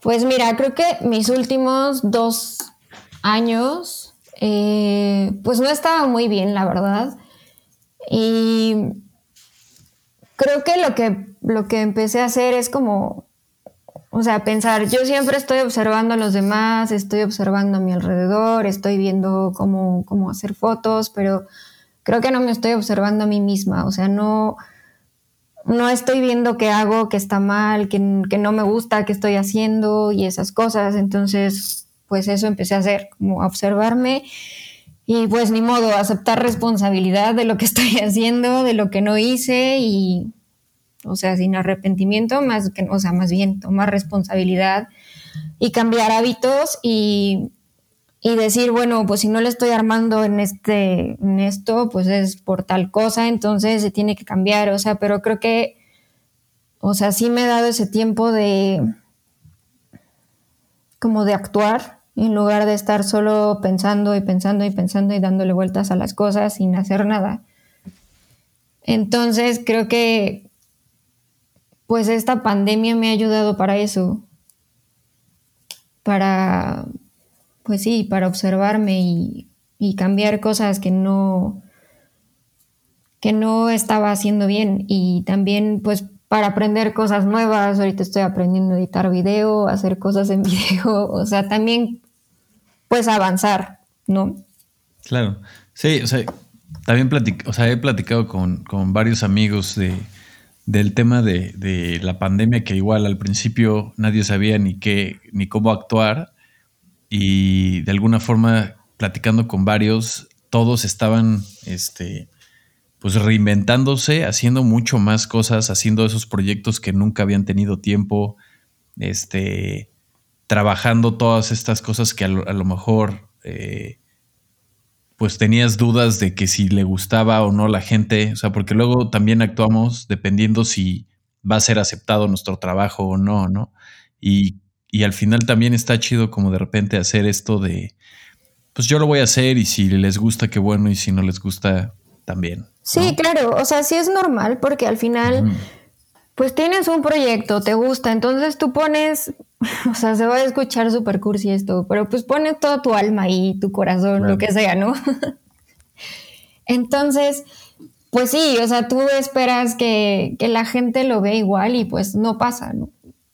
pues mira, creo que mis últimos dos años, eh, pues no estaba muy bien, la verdad. Y creo que lo que, lo que empecé a hacer es como, o sea, pensar, yo siempre estoy observando a los demás, estoy observando a mi alrededor, estoy viendo cómo, cómo hacer fotos, pero creo que no me estoy observando a mí misma, o sea, no, no estoy viendo qué hago, qué está mal, qué, no me gusta, qué estoy haciendo y esas cosas, entonces, pues eso empecé a hacer, como a observarme y pues ni modo, aceptar responsabilidad de lo que (laughs) estoy haciendo, de lo que no hice y, o sea, sin arrepentimiento, más que, o sea, más bien tomar responsabilidad y cambiar hábitos y, y decir, bueno, pues si no le estoy armando en este, en esto, pues es por tal cosa, entonces se tiene que cambiar, o sea, pero creo que, o sea, sí me he dado ese tiempo de, como de actuar en lugar de estar solo pensando y pensando y pensando y dándole vueltas a las cosas sin hacer nada. Entonces creo que pues esta pandemia me ha ayudado para eso, para, pues sí, para observarme y, cambiar cosas que no, que no estaba haciendo bien y también pues para aprender cosas nuevas. Ahorita estoy aprendiendo a editar video, hacer cosas en (laughs) video, o sea, también pues avanzar, ¿no? Claro, sí, o sea, también o sea, he platicado con, varios amigos de, del tema de, la pandemia, que igual al principio nadie sabía ni qué, ni cómo actuar. Y de alguna forma platicando con varios, todos estaban, este, pues reinventándose, haciendo mucho más cosas, haciendo esos proyectos que nunca habían tenido tiempo, este, trabajando todas estas cosas que a lo, mejor, eh, pues tenías dudas de que si le gustaba o no la gente, o sea, porque luego también actuamos dependiendo si va a ser aceptado nuestro trabajo o no, ¿no? Y, y al final también está chido como de repente hacer esto de, pues yo lo voy a hacer y si les gusta, qué bueno, y si no les gusta, también. Sí, claro, o sea, sí es normal porque al final, pues tienes un proyecto, te gusta, entonces tú pones, (laughs) o sea, se va a escuchar súper cursi esto, pero pues pones toda tu alma y tu corazón, lo que sea, ¿no? (laughs) entonces, pues sí, o sea, tú esperas que, que la gente lo ve igual y pues no pasa, ¿no?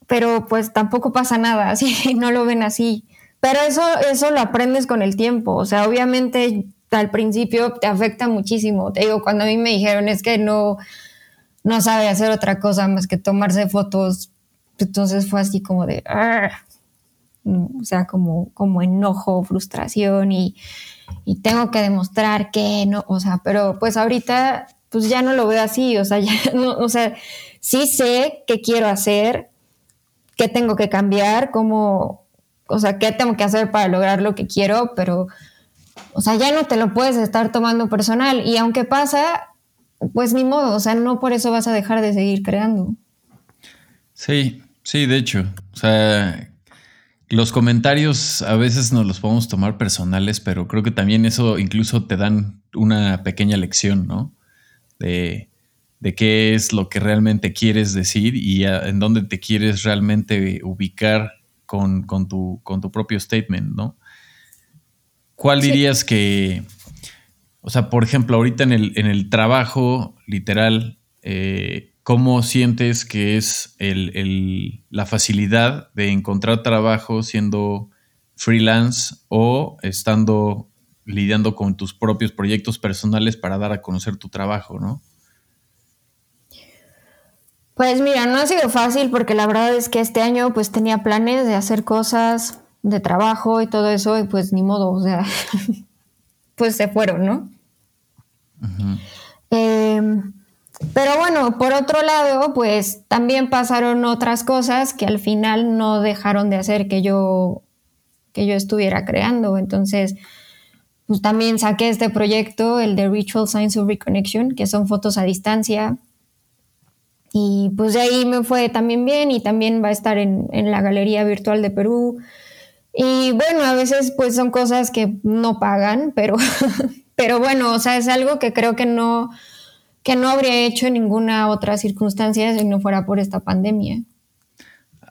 Pero pues tampoco pasa nada, (laughs) si no lo ven así. Pero eso, eso lo aprendes con el tiempo, o sea, obviamente al principio te afecta muchísimo. Te digo, cuando a mí me dijeron es que no, no sabe hacer otra cosa más que tomarse fotos, entonces fue así como de, o sea, como, como enojo, frustración y, y tengo que demostrar que no, o sea, pero pues ahorita pues ya no lo veo así, o sea, (laughs) ya no, o sea, sí sé qué quiero hacer, qué tengo que cambiar, cómo, o sea, qué tengo que hacer para lograr lo que quiero, pero o sea, ya no te lo puedes estar tomando personal. Y aunque pasa, pues ni modo, o sea, no por eso vas a dejar de seguir creando. Sí, sí, de hecho. O sea, los comentarios a veces nos los podemos tomar personales, pero creo que también eso incluso te dan una pequeña lección, ¿no? De, de qué es lo que realmente quieres decir y en dónde te quieres realmente ubicar con, con, tu, con tu propio statement, ¿no? ¿Cuál dirías que, o sea, por ejemplo, ahorita en el, en el trabajo, literal, eh, ¿cómo sientes que es la facilidad de encontrar trabajo siendo freelance o estando lidiando con tus propios proyectos personales para dar a conocer tu trabajo, ¿no? Pues mira, no ha sido fácil porque la verdad es que este año pues tenía planes de hacer cosas de trabajo y todo eso, y pues ni modo, o sea, (laughs) pues se fueron, ¿no? Em, pero bueno, por otro lado, pues también pasaron otras cosas que al final no dejaron de hacer que yo, que yo estuviera creando. Entonces, pues también saqué este proyecto, el de Ritual Science of Reconnection, que son fotos a distancia. Y pues de ahí me fue también bien y también va a estar en, en la Galería Virtual de Perú. Y bueno, a veces pues son cosas que no pagan, pero, (laughs) pero bueno, o sea, es algo que creo que no, que no habría hecho en ninguna otra circunstancia si no fuera por esta pandemia.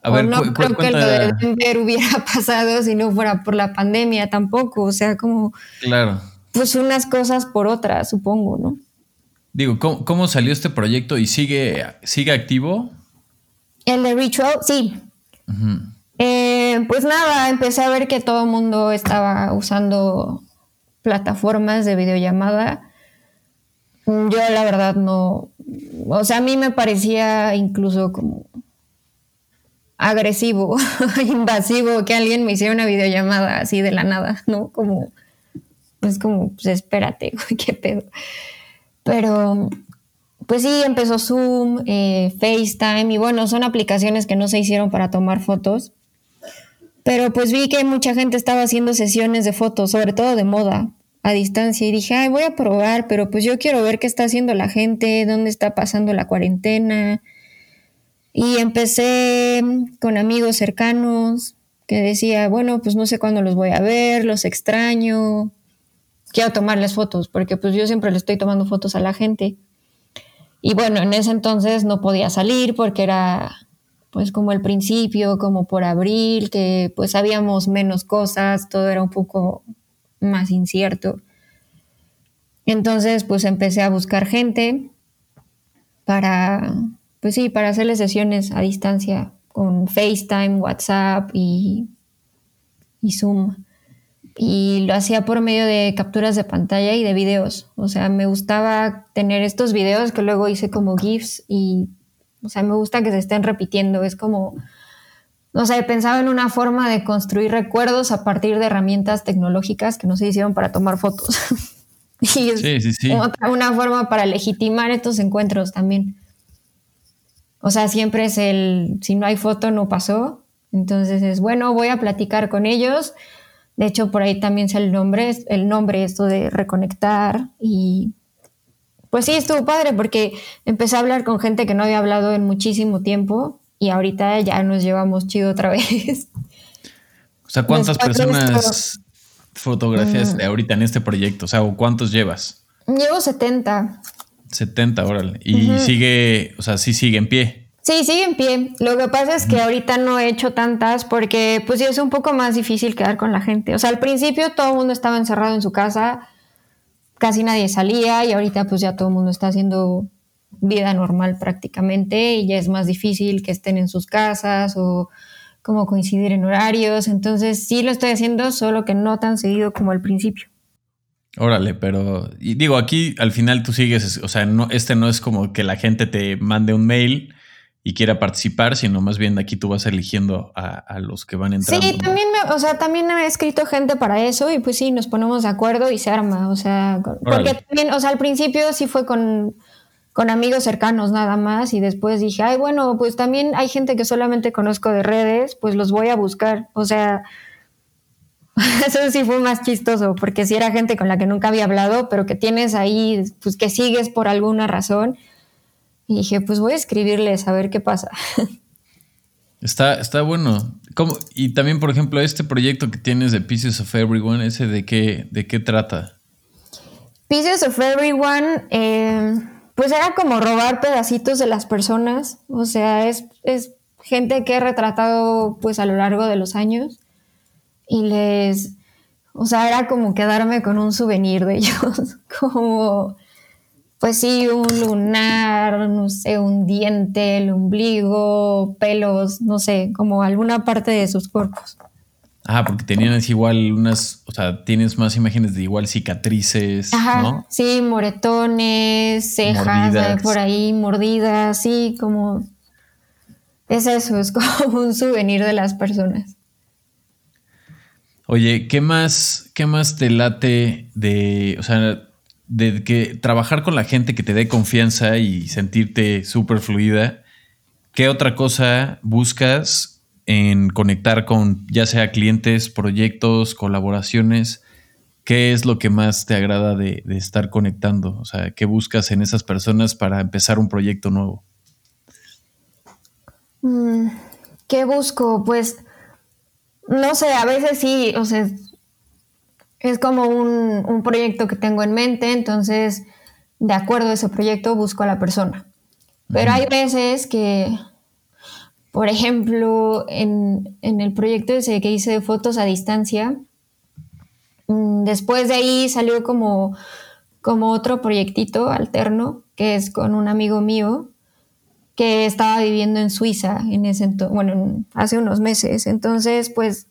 A ver, no creo que lo de Denver hubiera (laughs) pasado si no fuera por la pandemia tampoco, o sea, como... Claro. Pues unas cosas por otras, supongo, ¿no? Digo, ¿cómo, salió este proyecto y sigue, sigue activo? El de Ritual, sí. Eh, pues nada, empecé a ver que todo el mundo estaba usando plataformas de videollamada. Yo la verdad no, o sea, a mí me parecía incluso como agresivo, (laughs) invasivo que alguien me hiciera una videollamada así de la nada, ¿no? Como, pues como, pues espérate, (laughs) qué pedo. Pero, pues sí, empezó Zoom, eh, FaceTime y bueno, son aplicaciones que no se hicieron para tomar fotos, pero pues vi que mucha gente estaba haciendo sesiones de fotos, sobre todo de moda, a distancia. Y dije, ay, voy a probar, pero pues yo quiero ver qué está haciendo la gente, dónde está pasando la cuarentena. Y empecé con amigos cercanos que decía, bueno, pues no sé cuándo los voy a ver, los extraño, quiero tomarles fotos, porque pues yo siempre le estoy tomando fotos a la gente. Y bueno, en ese entonces no podía salir porque era pues como el principio, como por abril, que pues sabíamos menos cosas, todo era un poco más incierto. Entonces pues empecé a buscar gente para, pues sí, para hacerle sesiones a distancia con FaceTime, WhatsApp y, y Zoom. Y lo hacía por medio de capturas de pantalla y de videos. O sea, me gustaba tener estos videos que luego hice como GIFs y o sea, me gusta que se estén repitiendo. Es como, no sé, pensaba en una forma de construir recuerdos a partir de herramientas tecnológicas que no se hicieron para tomar fotos. (laughs) y es Sí, sí, sí. otra- una forma para legitimar estos encuentros también. O sea, siempre es el, si no hay foto, no pasó. Entonces es, bueno, voy a platicar con ellos. De hecho, por ahí también sale el nombre, el nombre esto de reconectar. Y pues sí, estuvo padre porque empecé a hablar con gente que no había hablado en muchísimo tiempo y ahorita ya nos llevamos chido otra (laughs) vez. O sea, ¿cuántas personas fotografías Mm. de ahorita en este proyecto? O sea, ¿o ¿cuántos llevas? Llevo 70. 70, órale. Y sigue, o sea, sí sigue en pie. Sí, sigue en pie. Lo que pasa es que ahorita no he hecho tantas porque pues sí es un poco más difícil quedar con la gente. O sea, al principio todo el mundo estaba encerrado en su casa, casi nadie salía y ahorita pues ya todo el mundo está haciendo vida normal prácticamente y ya es más difícil que estén en sus casas o como coincidir en horarios. Entonces sí lo estoy haciendo, solo que no tan seguido como al principio. Órale, pero y digo, aquí al final tú sigues, o sea, no, este no es como que la gente te mande un mail y quiera participar, sino más bien aquí tú vas eligiendo a, a los que van entrando. Sí, también me, o sea, también he escrito gente para eso y pues sí, nos ponemos de acuerdo y se arma, o sea, con- porque también, o sea, al principio sí fue con, con amigos cercanos nada más y después dije, ay, bueno, pues también hay gente que solamente conozco de redes, pues los voy a buscar, o sea, (laughs) eso sí fue más chistoso, porque sí era gente con la que nunca había hablado, pero que tienes ahí, pues que sigues por alguna razón. Y dije, pues voy a escribirles a ver qué pasa. Está, está bueno. ¿Cómo? Y también, por ejemplo, este proyecto que tienes de Pieces of Everyone, ¿ese de qué, de qué trata? Pieces of Everyone, eh, pues era como robar pedacitos de las personas. O sea, es, es gente que he retratado pues a lo largo de los años. Y les, o sea, era como quedarme con un souvenir de ellos. (laughs) como, pues sí, un lunar, no sé, un diente, el ombligo, pelos, no sé, como alguna parte de sus cuerpos. Ah, porque tenían así igual unas, o sea, tienes más imágenes de igual cicatrices, Ajá, ¿no? sí, moretones, cejas Mordidas. por ahí, mordidas, sí, como... Es eso, es (laughs) como un souvenir de las personas. Oye, ¿qué más, qué más te late de, o sea, de que trabajar con la gente que te dé confianza y sentirte súper fluida? ¿Qué otra cosa buscas en conectar con ya sea clientes, proyectos, colaboraciones? ¿Qué es lo que más te agrada de, de estar conectando? O sea, ¿qué buscas en esas personas para empezar un proyecto nuevo? Mm, ¿Qué busco? Pues, no sé, a veces sí, o sea, es como un, un proyecto que tengo en mente, entonces, de acuerdo a ese proyecto, busco a la persona. Pero hay veces que, por ejemplo, en, en el proyecto ese que hice de fotos a distancia, mm, después de ahí salió como, como otro proyectito alterno, que es con un amigo mío, que estaba viviendo en Suiza en ese bueno, en- hace unos meses. Entonces, pues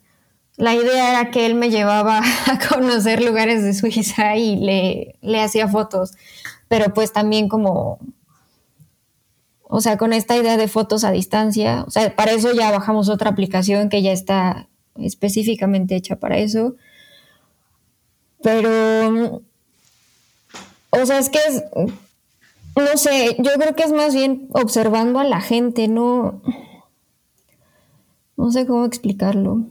la idea era que él me llevaba (laughs) a conocer lugares de Suiza y le, le hacía fotos, pero pues también como, o sea, con esta idea de fotos a distancia, o sea, para eso ya bajamos otra aplicación que ya está específicamente hecha para eso. Pero, o sea, es que es, no sé, yo creo que es más bien observando a la gente, no, no sé cómo explicarlo.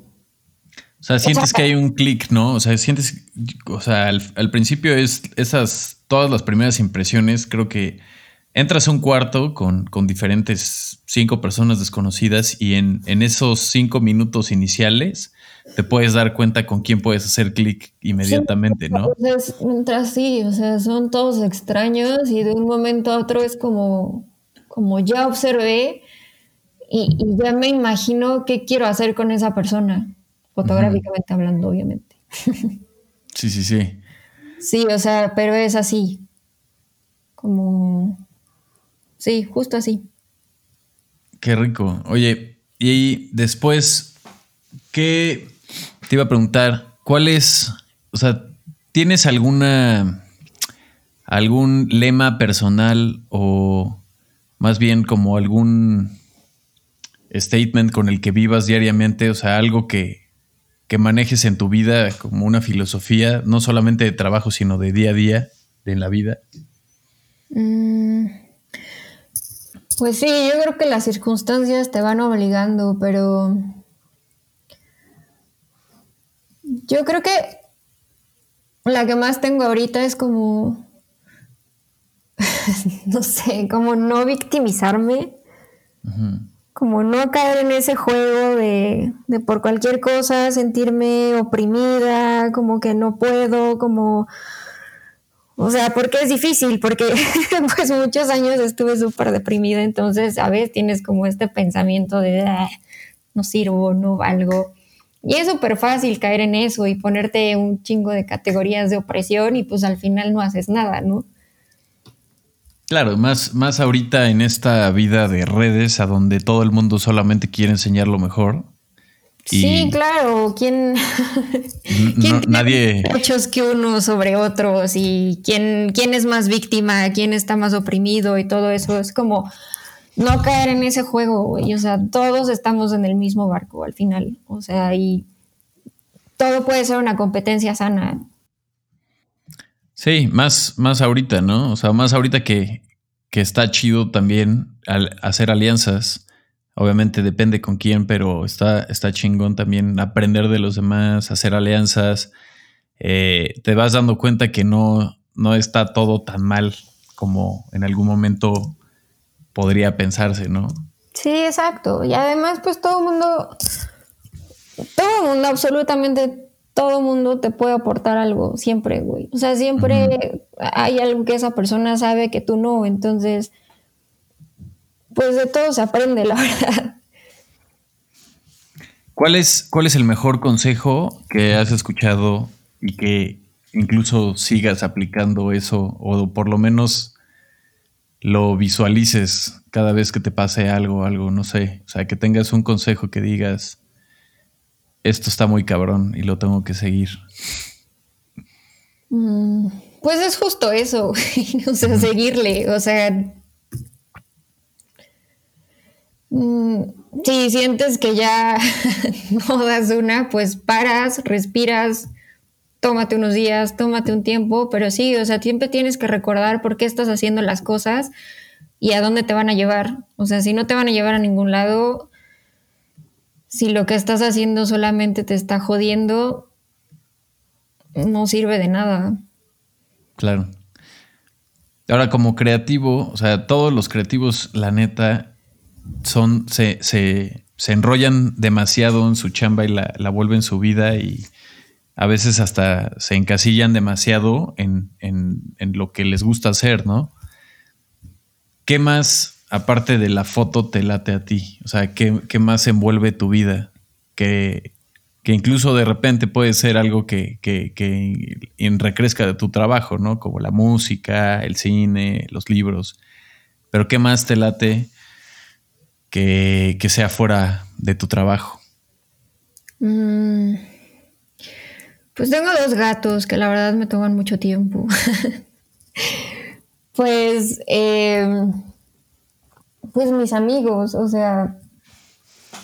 O sea, sientes que hay un (laughs) clic, ¿no? O sea, sientes, o sea, al, al principio es esas, todas las primeras impresiones, creo que entras a un cuarto con, con diferentes cinco personas desconocidas y en, en esos cinco minutos iniciales te puedes dar cuenta con quién puedes hacer clic inmediatamente, ¿no? O sea, es- mientras sí, o sea, son todos extraños y de un momento a otro es como, como ya observé y, y ya me imagino qué quiero hacer con esa persona, fotográficamente hablando, obviamente. (laughs) Sí, sí, sí. Sí, o sea, pero es así, como, sí, justo así. Qué rico. Oye, y después, ¿qué te iba a preguntar? ¿Cuál es, o sea, tienes alguna, algún lema personal o más bien como algún, statement con el que vivas diariamente, o sea, algo que, que manejes en tu vida como una filosofía, no solamente de trabajo, sino de día a día, de en la vida? Mm, pues sí, yo creo que las circunstancias te van obligando, pero yo creo que la que más tengo ahorita es como, (laughs) no sé, como no victimizarme como no caer en ese juego de, de, por cualquier cosa sentirme oprimida, como que no puedo, como... O sea, porque es difícil, porque (laughs) pues muchos años estuve súper deprimida, entonces, a veces tienes como este pensamiento de, ah, no sirvo, no valgo. Y es súper fácil caer en eso y ponerte un chingo de categorías de opresión y pues al final no haces nada, ¿no? Claro, más, más ahorita en esta vida de redes a donde todo el mundo solamente quiere enseñar lo mejor. sí, claro. ¿Quién, ¿quién nadie muchos que uno sobre otros y quién, quién es más víctima, quién está más oprimido y todo eso es como no caer en ese juego, güey. O sea, todos estamos en el mismo barco al final. O sea, y todo puede ser una competencia sana. Sí, más, más ahorita, ¿no? O sea, más ahorita que, que está chido también al hacer alianzas. Obviamente depende con quién, pero está, está chingón también aprender de los demás, hacer alianzas. Eh, te vas dando cuenta que no, no está todo tan mal como en algún momento podría pensarse, ¿no? Sí, exacto. Y además, pues todo el mundo, todo el mundo, absolutamente todo mundo te puede aportar algo, siempre, güey. O sea, siempre hay algo que esa persona sabe que tú no, entonces, pues de todo se aprende, la (laughs) verdad. ¿Cuál es, cuál es el mejor consejo que has escuchado y que incluso sigas aplicando eso o por lo menos lo visualices cada vez que te pase algo, algo, no sé, o sea, que tengas un consejo que digas, esto está muy cabrón y lo tengo que seguir? Mm, pues es justo eso, (laughs) o sea, seguirle, o sea, mm, si sientes que ya (laughs) no das una, pues paras, respiras, tómate unos días, tómate un tiempo, pero sí, o sea, siempre tienes que recordar por qué estás haciendo las cosas y a dónde te van a llevar. O sea, si no te van a llevar a ningún lado, si lo que estás haciendo solamente te está jodiendo, no sirve de nada. Claro. Ahora, como creativo, o sea, todos los creativos, la neta, son, se, se, se enrollan demasiado en su chamba y la, la, vuelven su vida y a veces hasta se encasillan demasiado en, en, en lo que les gusta hacer, ¿no? ¿Qué más aparte de la foto, te late a ti? O sea, ¿qué, más envuelve tu vida? Que, incluso de repente puede ser algo que, que, que recrezca de tu trabajo, ¿no? Como la música, el cine, los libros. Pero ¿qué más te late que, sea fuera de tu trabajo? Mm, pues tengo dos gatos que la verdad me toman mucho tiempo. (laughs) pues... Eh, pues mis amigos, o sea,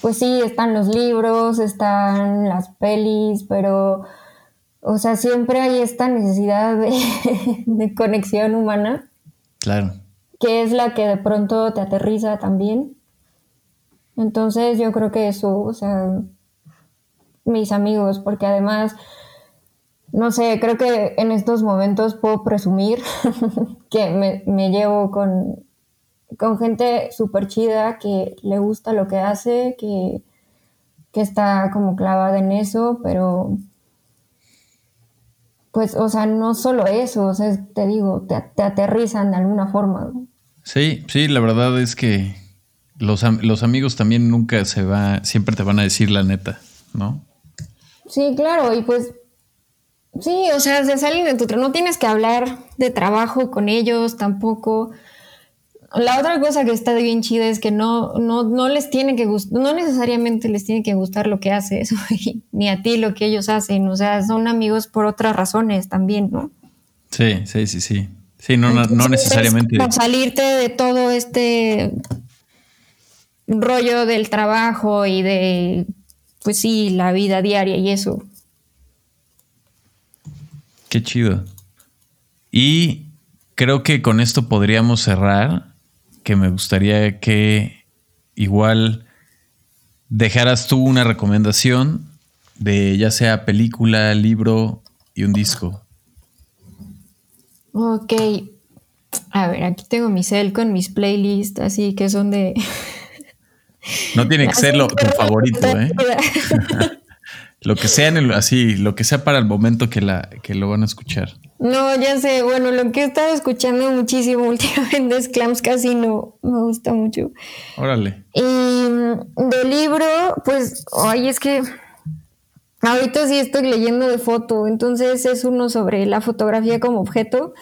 pues sí, están los libros, están las pelis, pero, o sea, siempre hay esta necesidad (laughs) de, conexión humana. Claro. Que es la que de pronto te aterriza también. Entonces yo creo que eso, o sea, mis amigos, porque además, no sé, creo que en estos momentos puedo presumir (laughs) que me, me llevo con, con gente súper chida que le gusta lo que hace, que, está como clavada en eso, pero pues, o sea, no solo eso, o sea, te digo, te, aterrizan de alguna forma. Sí, sí, la verdad es que los, los, amigos también nunca se va, siempre te van a decir la neta, ¿no? Sí, claro, y pues, sí, o sea, se salen de tu... No tienes que hablar de trabajo con ellos tampoco. La otra cosa que está bien chida es que no, no, no les tiene que gustar, no necesariamente les tiene que gustar lo que haces, (laughs) ni a ti lo que ellos hacen. O sea, son amigos por otras razones también, ¿no? Sí, sí, sí, sí. Sí, no, no, necesariamente. salirte de todo este rollo del trabajo y de, pues sí, la vida diaria y eso. Qué chido. Y creo que con esto podríamos cerrar, que me gustaría que igual dejaras tú una recomendación de ya sea película, libro y un disco. Ok. A ver, aquí tengo mi cel con mis playlists, así que son de... (laughs) No tiene que ser lo, tu (laughs) favorito, ¿eh? (laughs) lo que sea, así, lo que sea para el momento que, la, que lo van a escuchar. No, ya sé. Bueno, lo que he estado escuchando muchísimo (laughs) últimamente es Clams Casino. Me gusta mucho. Órale. Y mm, del libro, pues, ay, es que ahorita sí estoy leyendo de foto. Entonces es uno sobre la fotografía como objeto.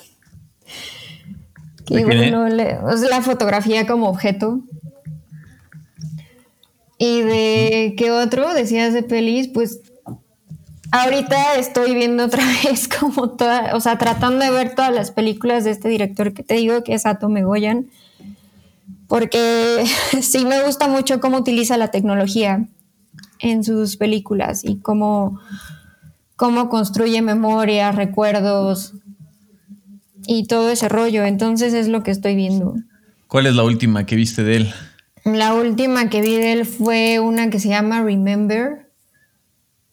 Que bueno, es la fotografía como objeto. Y de qué otro decías de pelis, pues Ahorita estoy viendo otra (laughs) vez como toda, o sea, tratando de ver todas las películas de este director que te digo, que es Ato Megoyan, porque (laughs) sí me gusta mucho cómo utiliza la tecnología en sus películas y cómo, cómo construye memoria, recuerdos y todo ese rollo. Entonces es lo que estoy viendo. ¿Cuál es la última que viste de él? La última que vi de él fue una que se llama Remember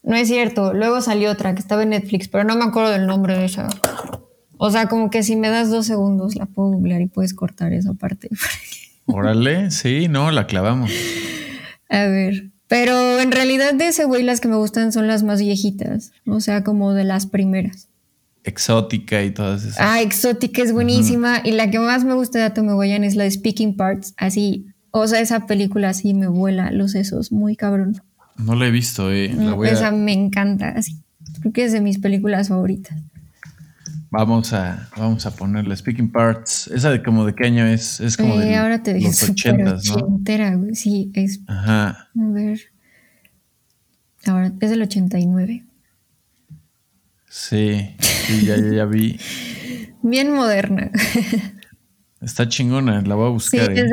no es cierto. Luego salió otra que estaba en Netflix, pero no me acuerdo del nombre de ella. O sea, como que si me das dos segundos la puedo googlear y puedes cortar esa parte. (laughs) Órale, sí, no, la clavamos. A ver. Pero en realidad de ese güey las que me gustan son las más viejitas. O sea, como de las primeras. Exótica y todas esas. Ah, Exótica es buenísima. Y la que más me gusta de Atom es la de Speaking Parts. Así, o sea, esa película así me vuela los sesos, muy cabrón. No la he visto, eh. Esa me encanta, así. Creo que es de mis películas favoritas. Vamos a, vamos a ponerle Speaking Parts. ¿Esa de como de qué año es? Es como de ahora te los (laughs) ochentas, ¿no? Sí, es. Ajá. A ver. Ahora es del 89. Sí, sí ya, ya, vi. (laughs) Bien moderna. Está chingona, la voy a buscar. Sí, eh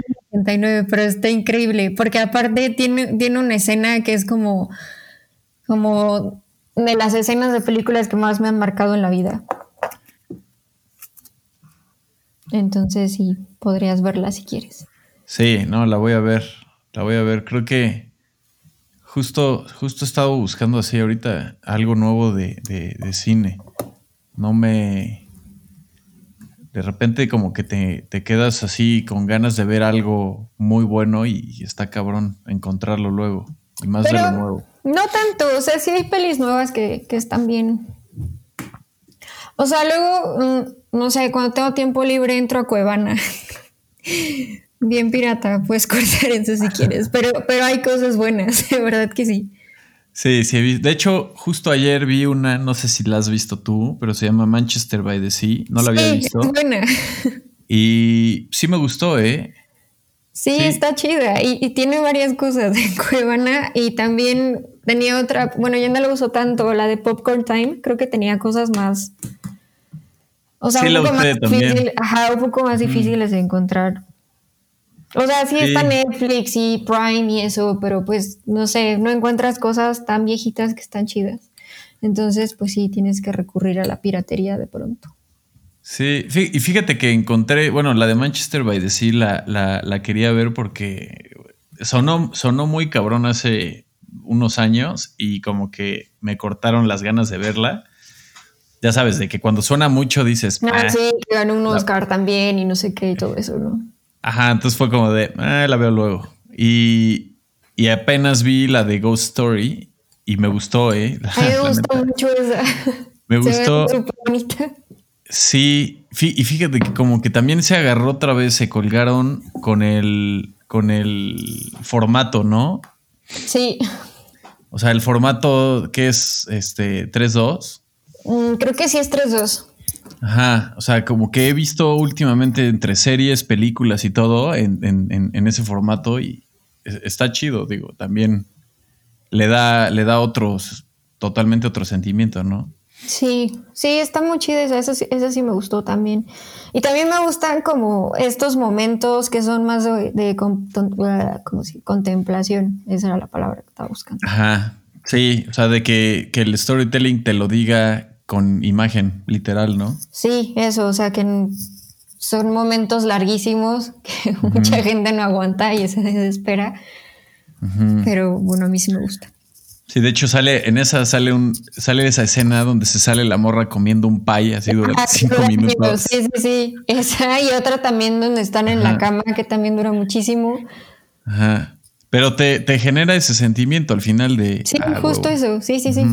pero está increíble, porque aparte tiene, tiene una escena que es como, como de las escenas de películas que más me han marcado en la vida. Entonces sí, podrías verla si quieres. Sí, no, la voy a ver, la voy a ver. Creo que justo, justo he estado buscando así ahorita algo nuevo de, de cine. No me, de repente como que te, quedas así con ganas de ver algo muy bueno y, está cabrón encontrarlo luego. Y más de lo nuevo. No tanto, o sea, sí hay pelis nuevas que, están bien. O sea, luego, mm, no sé, cuando tengo tiempo libre entro a Cuevana. (laughs) bien pirata, puedes cortar eso si quieres, pero, pero hay cosas buenas, (laughs) de verdad que sí. Sí, sí, de hecho, justo ayer vi una, no sé si la has visto tú, pero se llama Manchester by the Sea. No la había visto. Es buena. (laughs) Y sí me gustó, ¿eh? Sí, está chida. Y, tiene varias cosas de (laughs) Cuevana. Y también tenía otra, bueno, ya no la uso tanto, la de Popcorn Time. Creo que tenía cosas más. O sea, un, poco más difícil, ajá, un poco más difíciles de encontrar. O sea, sí, está Netflix y Prime y eso, pero pues no sé, no encuentras cosas tan viejitas que están chidas. Entonces, pues sí, tienes que recurrir a la piratería de pronto. Sí, y fíjate que encontré, bueno, la de Manchester by the Sea la, la, quería ver porque sonó, sonó muy cabrón hace unos años y como que me cortaron las ganas de verla. Ya sabes, de que cuando suena mucho dices... No, ah, sí, que ganó un Oscar también y no sé qué y todo eso, ¿no? Ajá, entonces fue como de, ah, la veo luego. Y, y, apenas vi la de Ghost Story y me gustó, ¿eh? (laughs) A mí me gustó mucho esa. Me (laughs) gustó. bonita. Sí, y fíjate que como que también se agarró otra vez, se colgaron con el, con el formato, ¿no? Sí. O sea, el formato que es este 3-2. Mm, creo que sí es 3-2. Ajá, o sea, como que he visto últimamente entre series, películas y todo en, ese formato y está chido, digo, también le da, le da otros, totalmente otro sentimiento, ¿no? Sí, sí, está muy chida esa, esa, sí- esa sí me gustó también. Y también me gustan como estos momentos que son más de, de ah, ¿cómo se- contemplación, esa era la palabra que estaba buscando. Ajá. Sí, o sea, de que, que el storytelling te lo diga con imagen, literal, ¿no? Sí, eso, o sea que son momentos larguísimos (laughs) que mucha gente no aguanta y se (laughs) desespera, pero bueno, a mí sí me gusta. Sí, de hecho sale, en esa sale un, sale esa escena donde se sale la morra comiendo un pay así durante (laughs) Ah, cinco dura minutos. Sí, sí, sí. Esa y otra también donde están en la cama que también dura muchísimo. Ajá. Pero te, te genera ese sentimiento al final de. Sí, ah, justo eso. Sí, sí, sí.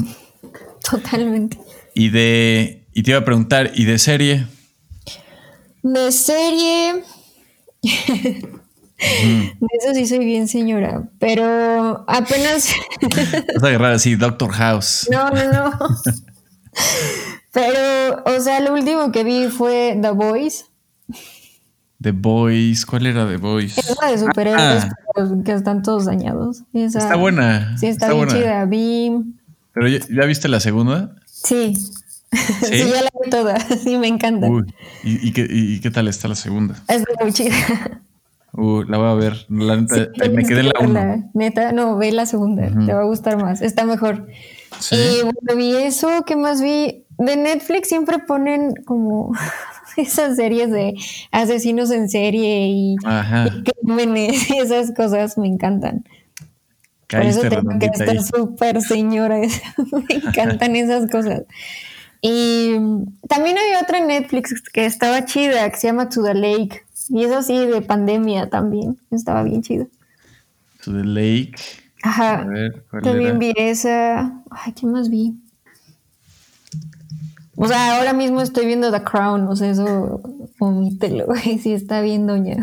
Totalmente. Y de. Y te iba a preguntar, ¿y de serie? De serie. (laughs) De eso sí soy bien señora, pero apenas. (laughs) Vas a agarrar así, Doctor House. no, no, no. Pero, o sea, lo último que vi fue The Boys. The Boys. ¿Cuál era The Boys? Es la de superhéroes Ah. que están todos dañados. Esa- Está buena. Sí, está, bien buena. chida. Vi. Pero ya, ¿ya viste la segunda? Sí. Sí, ya la vi toda. (laughs) Sí, me encanta. Uy, ¿y, y qué, y- qué tal está la segunda? Está muy chida. Uh, la voy a ver. La neta, Sí, me quedé en la 1. verla. Neta, no, ve la segunda. Te va a gustar más. Está mejor. Sí. Y bueno, vi eso. ¿Qué más vi? De Netflix siempre ponen como (laughs) esas series de asesinos en serie y, y crímenes y esas cosas me encantan. Por eso tengo que estar súper señora. (laughs) me encantan esas cosas. Y también hay otra en Netflix que estaba chida, que se llama To the Lake. Y es así de pandemia también. Estaba bien chida. To the Lake. Ajá. A ver, ¿cuál También era? vi esa. Ay, ¿qué más vi? O sea, ahora mismo estoy viendo The Crown, o sea, eso omítelo, güey, (laughs) sí está bien doña.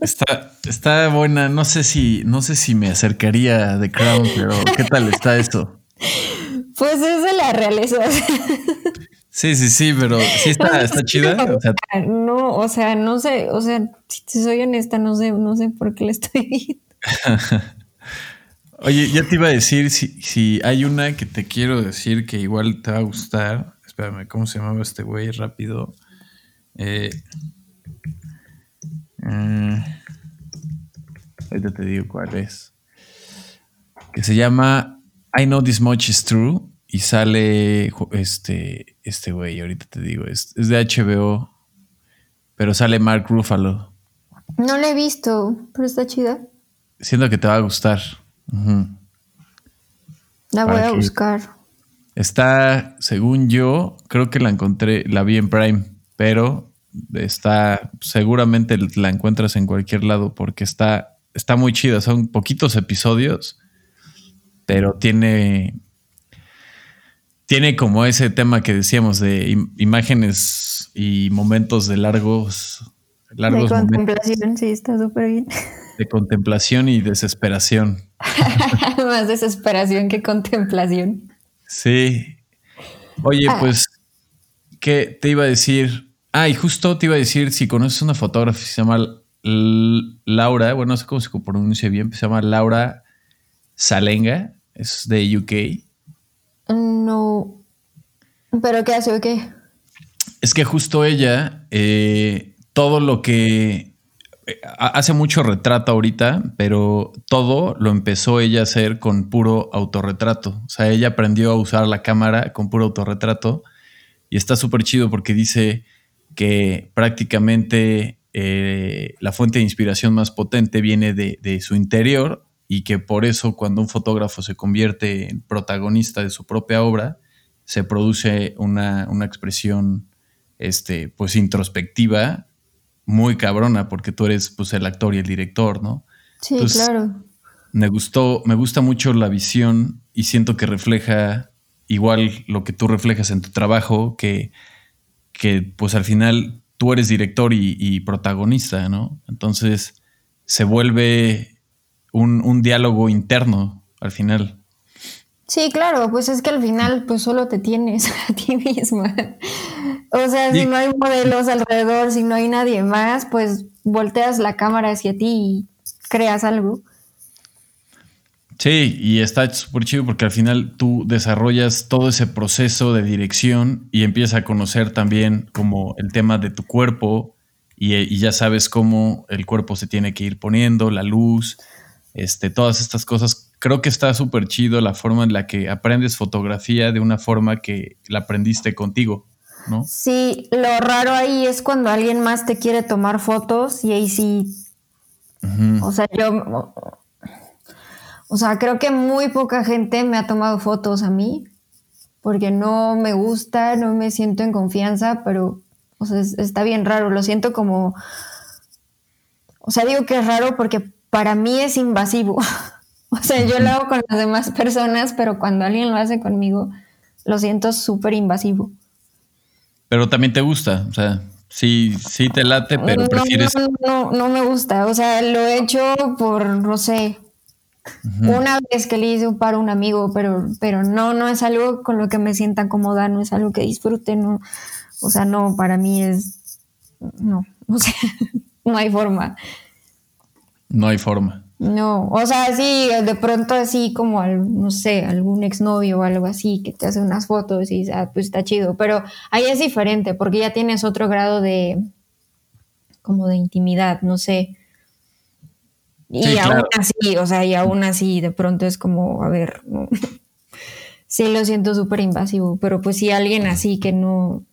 Está, está buena. No sé si, no sé si me acercaría a The Crown, pero ¿qué tal está eso? Pues es de la realeza. Sí, sí, sí, pero sí está, está chida. O sea, no, o sea, no sé, o sea, si te soy honesta, no sé, no sé por qué la estoy viendo. (laughs) oye, ya te iba a decir si, si hay una que te quiero decir que igual te va a gustar. Espérame, ¿cómo se llamaba este güey? Rápido. Eh, eh, ahorita te digo cuál es. Que se llama I Know This Much Is True. Y sale este, este güey, ahorita te digo, es, es de HBO, pero sale Mark Ruffalo. No la he visto, pero está chida. Siento que te va a gustar. La voy Para a que- buscar. Está, según yo, creo que la encontré, la vi en Prime, pero está, seguramente la encuentras en cualquier lado porque está, está muy chida. Son poquitos episodios, pero tiene, tiene como ese tema que decíamos de im- imágenes y momentos de largos, De largos momentos contemplación, sí, está súper bien. (laughs) de contemplación y desesperación. (laughs) Más desesperación que contemplación. Sí. Oye, Ah. pues, ¿qué te iba a decir? Ah, y justo te iba a decir si conoces una fotógrafa que se llama Laura, bueno, no sé cómo se pronuncia bien, se llama Laura Salenga, es de UK. No. ¿Pero qué hace o qué? Es que justo ella, eh, todo lo que eh, ha- hace mucho retrato ahorita, pero todo lo empezó ella a hacer con puro autorretrato. O sea, ella aprendió a usar la cámara con puro autorretrato y está súper chido porque dice que prácticamente eh, la fuente de inspiración más potente viene de, de su interior y que por eso cuando un fotógrafo se convierte en protagonista de su propia obra, se produce una, una expresión este, pues introspectiva muy cabrona porque tú eres pues el actor y el director, ¿no? Sí, Entonces, claro. Me gustó, me gusta mucho la visión y siento que refleja igual lo que tú reflejas en tu trabajo, que, que pues al final tú eres director y, y protagonista, ¿no? Entonces se vuelve un, un diálogo interno al final. Sí, claro, pues es que al final pues solo te tienes (laughs) a ti misma. O sea, Sí. si no hay modelos alrededor, si no hay nadie más, pues volteas la cámara hacia ti y creas algo. Sí, y está súper chido porque al final tú desarrollas todo ese proceso de dirección y empiezas a conocer también como el tema de tu cuerpo y, ya sabes cómo el cuerpo se tiene que ir poniendo, la luz, este, todas estas cosas. Creo que está súper chido la forma en la que aprendes fotografía de una forma que la aprendiste contigo, ¿no? Sí, lo raro ahí es cuando alguien más te quiere tomar fotos y ahí sí. O sea, yo o sea, creo que muy poca gente me ha tomado fotos a mí porque no me gusta, no me siento en confianza, pero o sea, está bien raro, lo siento como... O sea, digo que es raro porque para mí es invasivo. (laughs) o sea, yo lo hago con las demás personas, pero cuando alguien lo hace conmigo, lo siento súper invasivo. Pero también te gusta, o sea, sí, sí te late, pero prefieres... No, no, no, me gusta, o sea, lo he hecho por, no sé, una vez que le hice un paro a un amigo, pero, pero no, no es algo con lo que me sienta cómoda, no es algo que disfrute, no. O sea, no, para mí es. No, (laughs) o sea, no hay forma. No hay forma. No, o sea, sí, de pronto así como, no sé, algún exnovio o algo así que te hace unas fotos y ah, pues está chido, pero ahí es diferente porque ya tienes otro grado de, como de intimidad, no sé. Y aún así, o sea, y aún así, de pronto es como, a ver, (laughs) sí lo siento súper invasivo, pero pues si alguien así que no,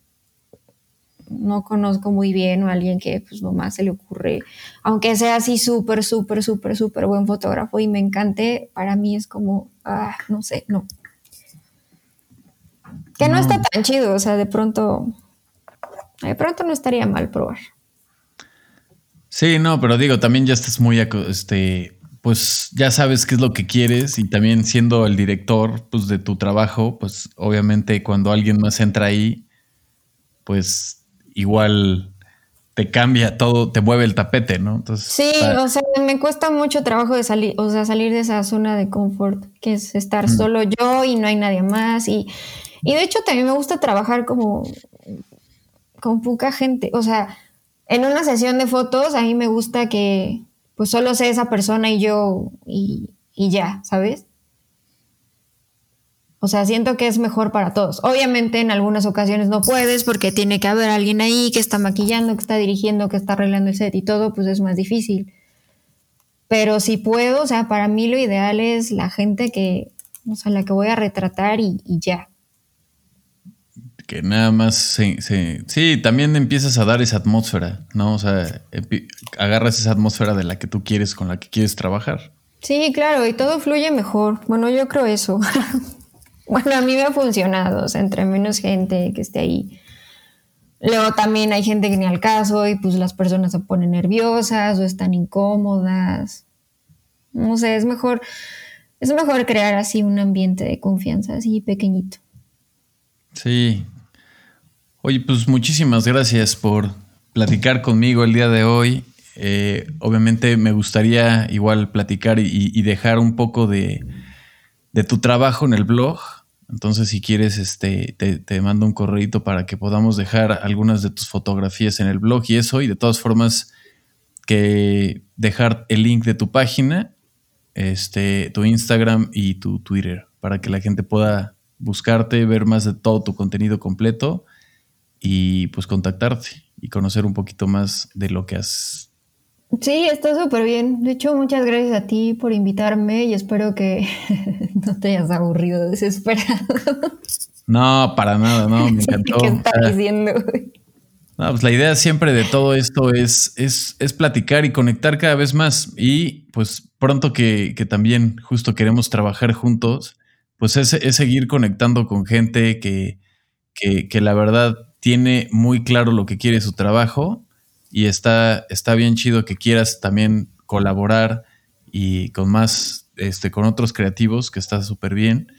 no conozco muy bien o alguien que pues nomás se le ocurre, aunque sea así súper, súper, súper, súper buen fotógrafo y me encante, para mí es como, ah, no sé, no. Que no está tan chido, o sea, de pronto, de pronto no estaría mal probar. Sí, no, pero digo, también ya estás muy, este, pues ya sabes qué es lo que quieres y también siendo el director, pues de tu trabajo, pues obviamente cuando alguien más entra ahí, pues igual te cambia todo, te mueve el tapete, ¿no? Entonces, sí, o sea, me cuesta mucho trabajo de salir, o sea, salir de esa zona de confort, que es estar solo yo y no hay nadie más. Y, y de hecho también me gusta trabajar como con poca gente, o sea, en una sesión de fotos a mí me gusta que pues solo sea esa persona y yo y, ya, ¿sabes? O sea, siento que es mejor para todos. Obviamente en algunas ocasiones no puedes porque tiene que haber alguien ahí que está maquillando, que está dirigiendo, que está arreglando el set y todo, pues es más difícil. Pero si puedo, o sea, para mí lo ideal es la gente que, o sea, la que voy a retratar y ya que nada más se, Sí, también empiezas a dar esa atmósfera, ¿no? O sea, agarras esa atmósfera de la que tú quieres, con la que quieres trabajar. Sí, claro, y todo fluye mejor. Bueno, yo creo eso. (laughs) bueno, a mí me ha funcionado, o sea, entre menos gente que esté ahí. Luego también hay gente que ni al caso y pues las personas se ponen nerviosas o están incómodas. No sé, es mejor, es mejor crear así un ambiente de confianza así pequeñito. Sí, Oye, pues muchísimas gracias por platicar conmigo el día de hoy. Eh, obviamente me gustaría igual platicar y, dejar un poco de, tu trabajo en el blog. Entonces, si quieres, este, te, mando un correo para que podamos dejar algunas de tus fotografías en el blog y eso. Y de todas formas, que dejar el link de tu página, este, tu Instagram y tu Twitter, para que la gente pueda buscarte, ver más de todo tu contenido completo y pues contactarte y conocer un poquito más de lo que has. Sí, está súper bien. De hecho, muchas gracias a ti por invitarme y espero que (laughs) no te hayas aburrido, desesperado. No, para nada, no, me (laughs) encantó. ¿Qué estás diciendo? No, pues la idea siempre de todo esto es, es, es, platicar y conectar cada vez más. Y pues pronto que, que también justo queremos trabajar juntos, pues es, es seguir conectando con gente que, que, que la verdad tiene muy claro lo que quiere su trabajo y está, está bien chido que quieras también colaborar y con más, este, con otros creativos, que está súper bien.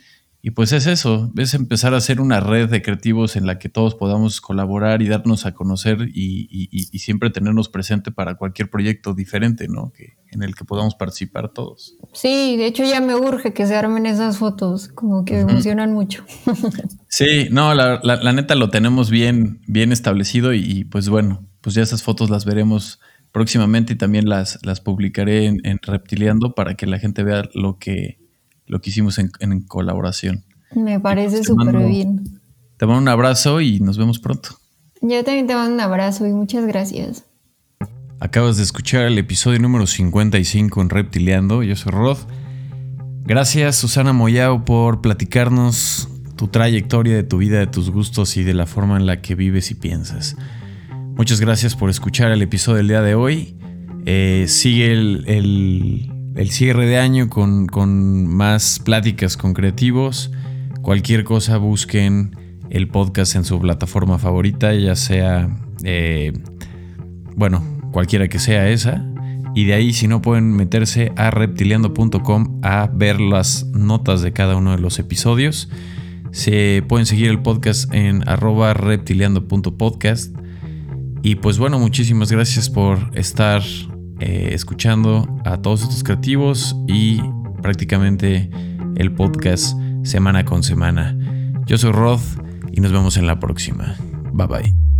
Y pues es eso, es empezar a hacer una red de creativos en la que todos podamos colaborar y darnos a conocer y, siempre tenernos presente para cualquier proyecto diferente, ¿no? Que, en el que podamos participar todos. Sí, de hecho ya me urge que se armen esas fotos, como que emocionan mucho. (laughs) sí, no, la, neta lo tenemos bien, bien establecido y, pues bueno, pues ya esas fotos las veremos próximamente y también las, las publicaré en, en Reptiliando para que la gente vea lo que lo que hicimos en, colaboración. Me parece pues, súper bien. Te mando un abrazo y nos vemos pronto. Yo también te mando un abrazo y muchas gracias. Acabas de escuchar el episodio número 55 en Reptileando. Yo soy Rod. Gracias Susana Moyao por platicarnos tu trayectoria de tu vida, de tus gustos y de la forma en la que vives y piensas. Muchas gracias por escuchar el episodio del día de hoy. Eh, sigue el, cierre de año con, más pláticas con creativos. Cualquier cosa busquen el podcast en su plataforma favorita, ya sea, eh, bueno, cualquiera que sea esa. Y de ahí, si no pueden meterse a reptiliando.com a ver las notas de cada uno de los episodios. Se pueden seguir el podcast en arroba reptiliando.podcast. Y pues bueno, muchísimas gracias por estar eh, escuchando a todos estos creativos y prácticamente el podcast semana con semana. Yo soy Rod y nos vemos en la próxima. Bye bye.